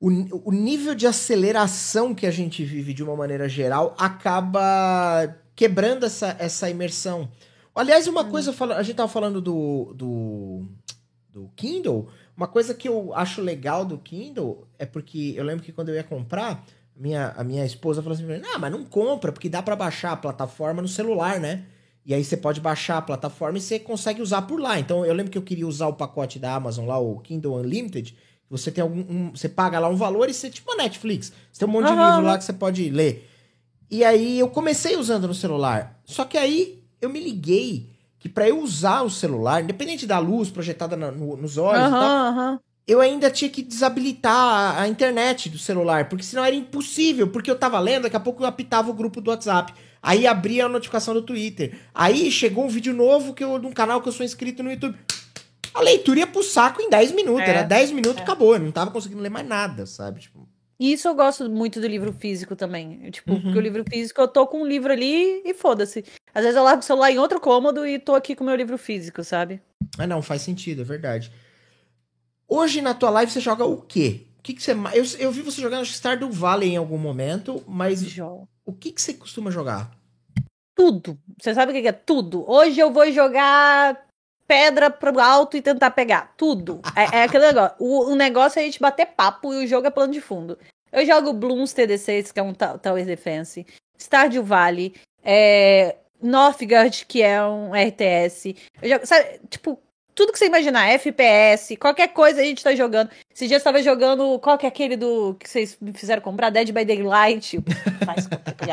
Speaker 1: o, o nível de aceleração que a gente vive de uma maneira geral acaba quebrando essa, essa imersão. Aliás, uma hum. coisa, a gente tava falando do, do, do Kindle. Uma coisa que eu acho legal do Kindle é porque eu lembro que quando eu ia comprar, minha, a minha esposa falou assim: Ah, mas não compra, porque dá para baixar a plataforma no celular, né? E aí você pode baixar a plataforma e você consegue usar por lá. Então eu lembro que eu queria usar o pacote da Amazon lá, o Kindle Unlimited. Você tem algum. Um, você paga lá um valor e você, tipo a Netflix. Você tem um monte uhum. de livro lá que você pode ler. E aí eu comecei usando no celular. Só que aí eu me liguei que para eu usar o celular, independente da luz projetada na, no, nos olhos uhum, tal, uhum. eu ainda tinha que desabilitar a, a, internet do celular, porque senão era impossível, porque eu tava lendo, daqui a pouco eu apitava o grupo do WhatsApp. Aí abria a notificação do Twitter. Aí chegou um vídeo novo que eu, de um canal que eu sou inscrito no YouTube. A leitura ia pro saco em 10 minutos. É, era 10 minutos, é. acabou. Eu não tava conseguindo ler mais nada, sabe? Tipo...
Speaker 2: E isso eu gosto muito do livro físico também. Tipo, uhum. porque o livro físico eu tô com um livro ali e foda-se. Às vezes eu largo o celular em outro cômodo e tô aqui com o meu livro físico, sabe?
Speaker 1: Ah, não, faz sentido, é verdade. Hoje na tua live você joga o quê? O que, que você. Eu, eu vi você jogando Stardew Valley em algum momento, mas. O que, que você costuma jogar?
Speaker 2: tudo. Você sabe o que é tudo? Hoje eu vou jogar pedra pro alto e tentar pegar. Tudo. É, é aquele negócio. O, o, negócio é a gente bater papo e o jogo é plano de fundo. Eu jogo Blooms TD6, que é um Tower Defense. Stardew Valley. É, Northgard, que é um RTS. Eu jogo, sabe, tipo, tudo que você imaginar, FPS, qualquer coisa a gente tá jogando. Esse dia eu estava jogando, qual que é aquele do que vocês me fizeram comprar? Dead by Daylight. Faz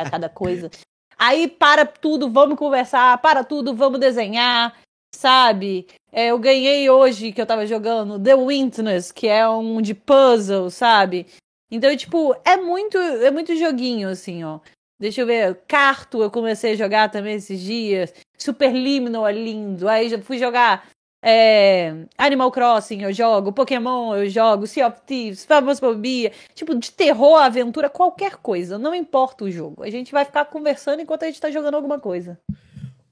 Speaker 2: cada coisa. Aí para tudo, vamos conversar, para tudo, vamos desenhar, sabe? É, eu ganhei hoje que eu tava jogando The Witness, que é um de puzzle, sabe? Então, tipo, é muito, é muito joguinho, assim, ó. Deixa eu ver, Carto eu comecei a jogar também esses dias. Super Liminal é lindo. Aí já fui jogar é, Animal Crossing eu jogo, Pokémon eu jogo, Sea of Thieves, Famosfobia, tipo, de terror, aventura, qualquer coisa, não importa o jogo. A gente vai ficar conversando enquanto a gente tá jogando alguma coisa.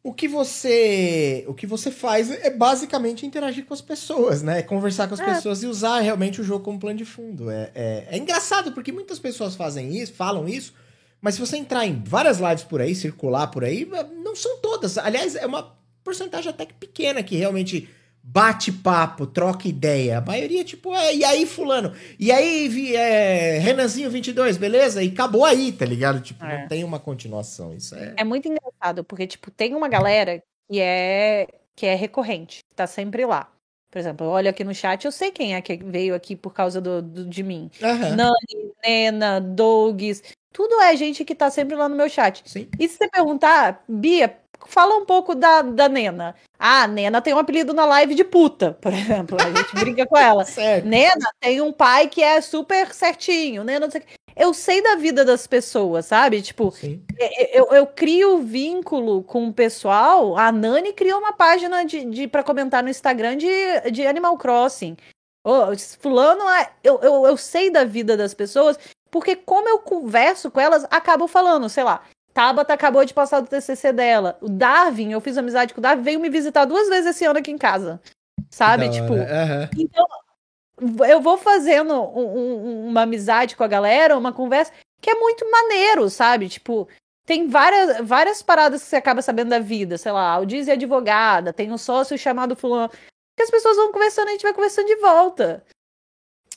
Speaker 1: O que você, o que você faz é basicamente interagir com as pessoas, né? Conversar com as é. pessoas e usar realmente o jogo como plano de fundo. É, é, é engraçado porque muitas pessoas fazem isso, falam isso, mas se você entrar em várias lives por aí, circular por aí, não são todas. Aliás, é uma porcentagem até que pequena que realmente bate-papo, troca ideia. A maioria, tipo, é, e aí, fulano? E aí, é, Renanzinho 22, beleza? E acabou aí, tá ligado? Tipo, é. não tem uma continuação. Isso é...
Speaker 2: É muito engraçado, porque, tipo, tem uma galera que é, que é recorrente, tá sempre lá. Por exemplo, eu olho aqui no chat, eu sei quem é que veio aqui por causa do, do de mim. Uhum. Nani, Nena, Dogs, tudo é gente que tá sempre lá no meu chat. Sim. E se você perguntar, Bia, fala um pouco da, da Nena. Ah, Nena tem um apelido na live de puta, por exemplo. A gente brinca com ela. Certo. Nena tem um pai que é super certinho. Nena não sei eu sei da vida das pessoas, sabe? Tipo, eu, eu, crio vínculo com o pessoal. A Nani criou uma página de, de para comentar no Instagram de, de Animal Crossing. Oh, fulano, é, eu, eu, eu sei da vida das pessoas, porque como eu converso com elas, acabo falando, sei lá, Tabata acabou de passar do TCC dela. O Darwin, eu fiz amizade com o Darwin, veio me visitar duas vezes esse ano aqui em casa. Sabe? tipo. Uhum. Então, eu vou fazendo um, um, uma amizade com a galera, uma conversa, que é muito maneiro, sabe? Tipo, tem várias, várias paradas que você acaba sabendo da vida. Sei lá, o Diz é advogada, tem um sócio chamado fulano. Que as pessoas vão conversando e a gente vai conversando de volta.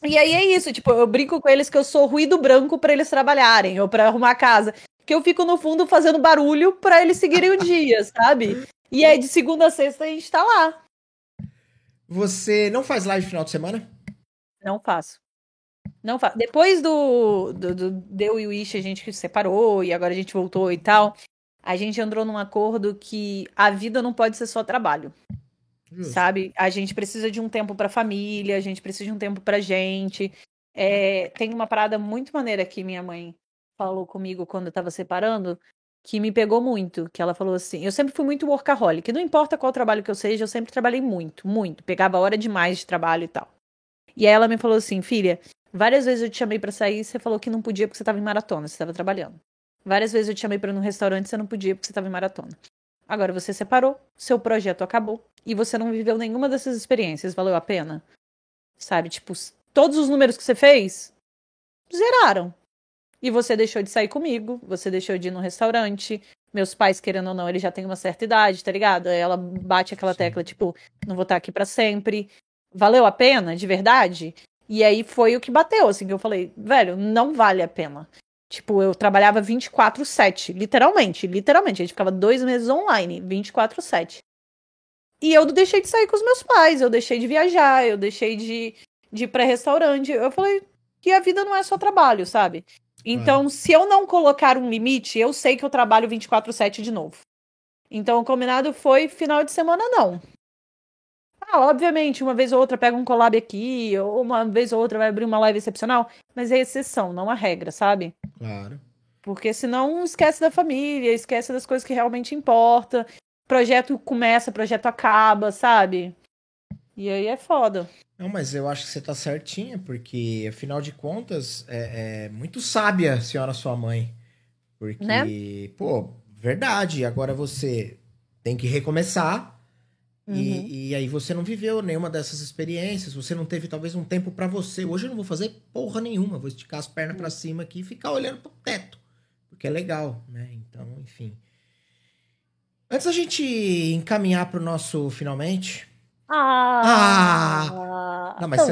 Speaker 2: E aí é isso, tipo, eu brinco com eles que eu sou ruído branco para eles trabalharem, ou para arrumar a casa que eu fico no fundo fazendo barulho para eles seguirem o dia, sabe? E aí de segunda a sexta a gente tá lá.
Speaker 1: Você não faz live final de semana?
Speaker 2: Não faço. Não faço. Depois do, do, do Deu e o Ish, a gente separou e agora a gente voltou e tal. A gente entrou num acordo que a vida não pode ser só trabalho. Justo. Sabe? A gente precisa de um tempo pra família, a gente precisa de um tempo pra gente. É, tem uma parada muito maneira que minha mãe falou comigo quando eu tava separando, que me pegou muito, que ela falou assim, eu sempre fui muito workaholic, não importa qual trabalho que eu seja, eu sempre trabalhei muito, muito, pegava hora demais de trabalho e tal. E aí ela me falou assim, filha, várias vezes eu te chamei para sair, você falou que não podia porque você tava em maratona, você tava trabalhando. Várias vezes eu te chamei para ir num restaurante, você não podia porque você tava em maratona. Agora você separou, seu projeto acabou e você não viveu nenhuma dessas experiências, valeu a pena? Sabe, tipo, todos os números que você fez zeraram. E você deixou de sair comigo, você deixou de ir no restaurante. Meus pais, querendo ou não, eles já têm uma certa idade, tá ligado? Ela bate aquela Sim. tecla, tipo, não vou estar aqui para sempre. Valeu a pena, de verdade? E aí foi o que bateu, assim, que eu falei, velho, não vale a pena. Tipo, eu trabalhava 24-7, literalmente, literalmente. A gente ficava dois meses online, 24-7. E eu deixei de sair com os meus pais, eu deixei de viajar, eu deixei de, de ir pra restaurante. Eu falei que a vida não é só trabalho, sabe? Então, é. se eu não colocar um limite, eu sei que eu trabalho 24/7 de novo. Então, o combinado foi final de semana não. Ah, obviamente, uma vez ou outra pega um collab aqui, ou uma vez ou outra vai abrir uma live excepcional, mas é exceção, não a regra, sabe?
Speaker 1: Claro.
Speaker 2: Porque senão esquece da família, esquece das coisas que realmente importa. Projeto começa, projeto acaba, sabe? E aí é foda.
Speaker 1: Não, mas eu acho que você tá certinha, porque afinal de contas é, é muito sábia a senhora sua mãe. Porque, né? pô, verdade, agora você tem que recomeçar. Uhum. E, e, aí você não viveu nenhuma dessas experiências, você não teve talvez um tempo para você. Hoje eu não vou fazer porra nenhuma, vou esticar as pernas para cima aqui e ficar olhando pro teto, porque é legal, né? Então, enfim. Antes da gente encaminhar pro nosso finalmente.
Speaker 2: Ah!
Speaker 1: Ah! Não, mas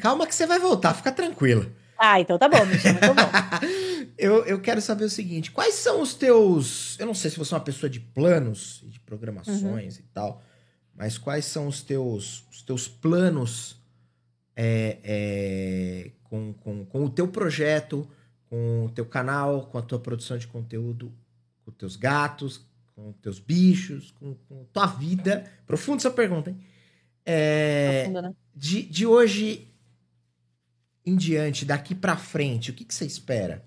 Speaker 1: calma que você vai voltar, fica tranquila.
Speaker 2: Ah, então tá bom, me chama, bom.
Speaker 1: eu, eu quero saber o seguinte: quais são os teus. Eu não sei se você é uma pessoa de planos e de programações
Speaker 2: Uhum.
Speaker 1: e tal, mas quais são os teus, os teus planos é, é, com, com, com o teu projeto, com o teu canal, com a tua produção de conteúdo, com os teus gatos, com os teus bichos, com, com tua vida? Profunda essa pergunta, hein? É,
Speaker 2: né?
Speaker 1: de, de hoje em diante, daqui pra frente, o que, que você espera?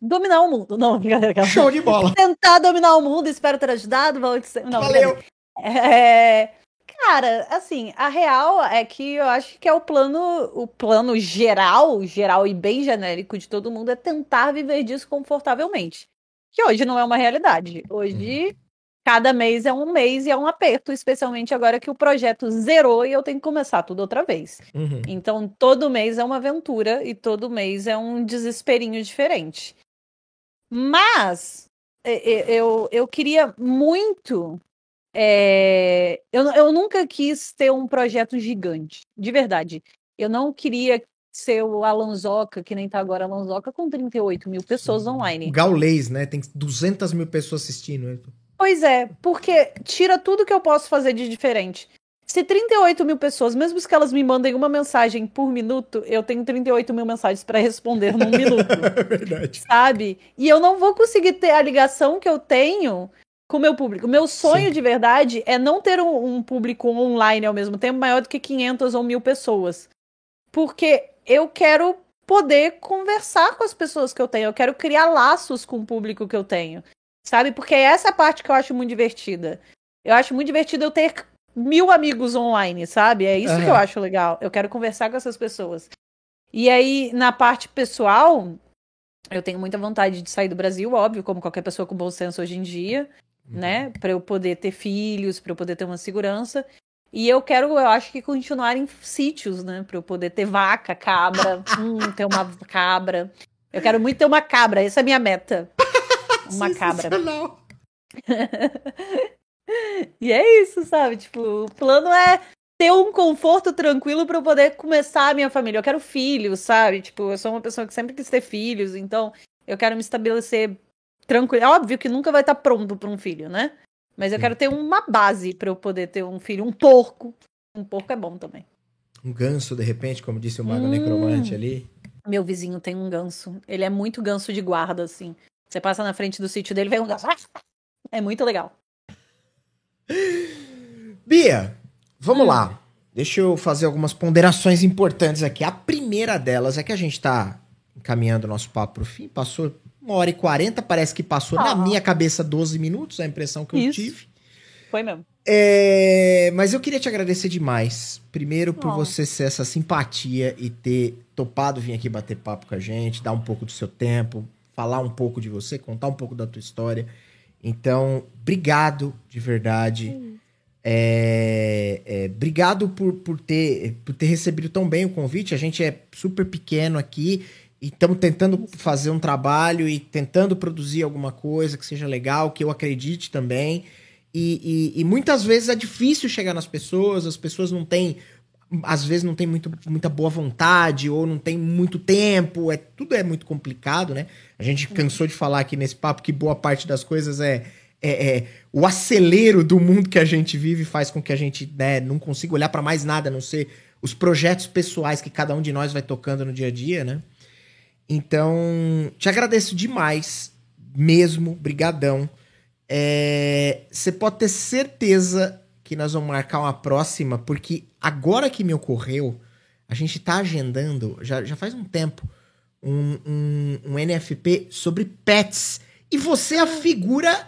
Speaker 2: Dominar o mundo. Não, brincadeira. calma.
Speaker 1: Show de bola!
Speaker 2: Tentar dominar o mundo, espero ter ajudado. Não,
Speaker 1: Valeu!
Speaker 2: É, cara, assim, a real é que eu acho que é o plano, o plano geral, geral e bem genérico de todo mundo é tentar viver disso confortavelmente. Que hoje não é uma realidade. Hoje, cada mês é um mês e é um aperto, especialmente agora que o projeto zerou e eu tenho que começar tudo outra vez.
Speaker 1: Uhum.
Speaker 2: Então, todo mês é uma aventura e todo mês é um desesperinho diferente. Mas eu, eu queria muito. é, eu, eu nunca quis ter um projeto gigante, de verdade. Eu não queria ser o Alanzoca, que nem tá agora Alanzoca, com 38 mil pessoas
Speaker 1: O
Speaker 2: online.
Speaker 1: Gaulês, né? Tem 200 mil pessoas assistindo.
Speaker 2: Pois é, porque tira tudo que eu posso fazer de diferente. Se 38 mil pessoas, mesmo que elas me mandem uma mensagem por minuto, eu tenho 38 mil mensagens para responder num minuto,
Speaker 1: É verdade.
Speaker 2: sabe? E eu não vou conseguir ter a ligação que eu tenho com o meu público. Meu sonho
Speaker 1: Sim.
Speaker 2: de verdade é não ter um, um público online ao mesmo tempo maior do que 500 ou mil pessoas. Porque eu quero poder conversar com as pessoas que eu tenho, eu quero criar laços com o público que eu tenho. Sabe? Porque essa é a parte que eu acho muito divertida. Eu acho muito divertido eu ter mil amigos online, sabe? É isso que eu acho legal. Eu quero conversar com essas pessoas. E aí, na parte pessoal, eu tenho muita vontade de sair do Brasil, óbvio, como qualquer pessoa com bom senso hoje em dia, né? Pra eu poder ter filhos, pra eu poder ter uma segurança. E eu quero, eu acho que continuar em sítios, né? Pra eu poder ter vaca, cabra, hum, ter uma cabra. Eu quero muito ter uma cabra, essa é a minha meta. Uma cabra. E é isso, sabe? Tipo, o plano é ter um conforto tranquilo pra eu poder começar a minha família. Eu quero filhos, sabe? Tipo, eu sou uma pessoa que sempre quis ter filhos, então eu quero me estabelecer tranquilo. É óbvio que nunca vai estar pronto pra um filho, né? Mas eu
Speaker 1: Sim.
Speaker 2: quero ter uma base pra eu poder ter um filho, um porco. Um porco é bom também.
Speaker 1: Um ganso, de repente, como disse o Mago
Speaker 2: Hum.
Speaker 1: Necromante ali.
Speaker 2: Meu vizinho tem um ganso. Ele é muito ganso de guarda, assim. Você passa na frente do sítio dele, vem um ganso. É muito legal.
Speaker 1: Bia, vamos
Speaker 2: Hum.
Speaker 1: lá. Deixa eu fazer algumas ponderações importantes aqui. A primeira delas é que a gente tá encaminhando o nosso papo pro fim. Passou uma hora e quarenta, parece que passou na
Speaker 2: Ah.
Speaker 1: minha cabeça 12 minutos, a impressão que eu
Speaker 2: Isso.
Speaker 1: tive.
Speaker 2: Foi mesmo.
Speaker 1: É, mas eu queria te agradecer demais. Primeiro, por
Speaker 2: Oh.
Speaker 1: você ser essa simpatia e ter topado vir aqui bater papo com a gente, dar um pouco do seu tempo, falar um pouco de você, contar um pouco da tua história. Então, obrigado de verdade. É, é, obrigado por, por, ter, por ter recebido tão bem o convite. A gente é super pequeno aqui e estamos tentando fazer um trabalho e tentando produzir alguma coisa que seja legal, que eu acredite também. E, e- e muitas vezes é difícil chegar nas pessoas, as pessoas não têm, às vezes não tem muito, muita boa vontade ou não tem muito tempo, é tudo é muito complicado, né? A gente cansou de falar aqui nesse papo que boa parte das coisas é, é, é o acelero do mundo que a gente vive faz com que a gente né, não consiga olhar para mais nada, a não ser os projetos pessoais que cada um de nós vai tocando no dia a dia, né? Então, te agradeço demais, mesmo, brigadão. É, Você pode ter certeza que nós vamos marcar uma próxima, porque agora que me ocorreu, a gente tá agendando, já, já faz um tempo, um, um, um NFP sobre pets. E você é a figura.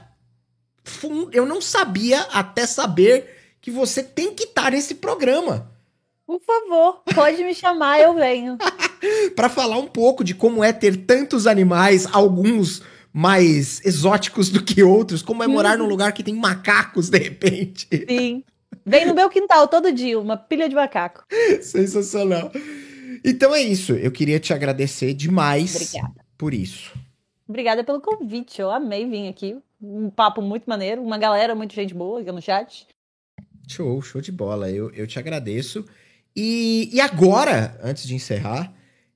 Speaker 1: Eu não sabia até saber que você tem que estar nesse programa.
Speaker 2: Por favor, pode me chamar, eu venho.
Speaker 1: Pra falar um pouco de como é ter tantos animais, alguns mais exóticos do que outros, como é morar num lugar que tem macacos de repente.
Speaker 2: Sim. Vem no meu quintal todo dia, uma pilha de macaco.
Speaker 1: Sensacional. Então é isso. Eu queria te agradecer demais
Speaker 2: Obrigada.
Speaker 1: por isso.
Speaker 2: Obrigada pelo convite. Eu amei vir aqui. um papo muito maneiro, uma galera muito gente boa aqui no chat.
Speaker 1: Show, show de bola. Eu, eu te agradeço. E, e agora, antes de encerrar,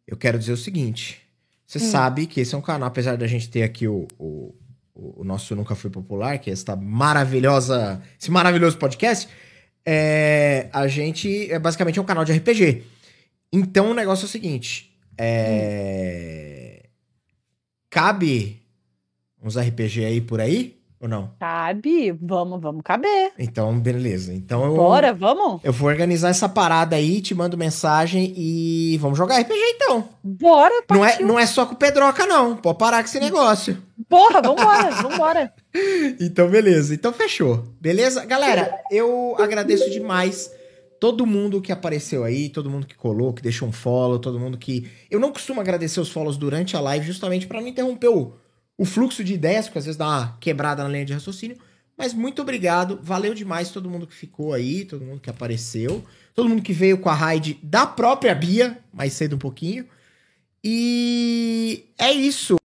Speaker 1: eu quero dizer o seguinte. Você
Speaker 2: Hum.
Speaker 1: sabe que esse é um canal, apesar da gente ter aqui o, o, o nosso Nunca Fui Popular, que é esta maravilhosa, esse maravilhoso podcast, é, a gente é basicamente é um canal de RPG. Então o negócio é o seguinte: é, cabe uns RPG aí por aí ou não?
Speaker 2: Cabe, vamos, vamos caber.
Speaker 1: Então, beleza. Então eu,
Speaker 2: Bora, vamos?
Speaker 1: eu vou organizar essa parada aí, te mando mensagem e vamos jogar RPG então.
Speaker 2: Bora,
Speaker 1: Não é,
Speaker 2: partiu.
Speaker 1: não é só com o Pedroca, não. Pode parar com esse negócio.
Speaker 2: Porra, vambora, vambora.
Speaker 1: Então, beleza. Então, fechou. Beleza? Galera, eu agradeço demais todo mundo que apareceu aí, todo mundo que colou, que deixou um follow, todo mundo que. Eu não costumo agradecer os follows durante a live, justamente pra não interromper o, o fluxo de ideias, porque às vezes dá uma quebrada na linha de raciocínio. Mas muito obrigado. Valeu demais todo mundo que ficou aí, todo mundo que apareceu, todo mundo que veio com a raid da própria Bia, mais cedo um pouquinho. E é isso.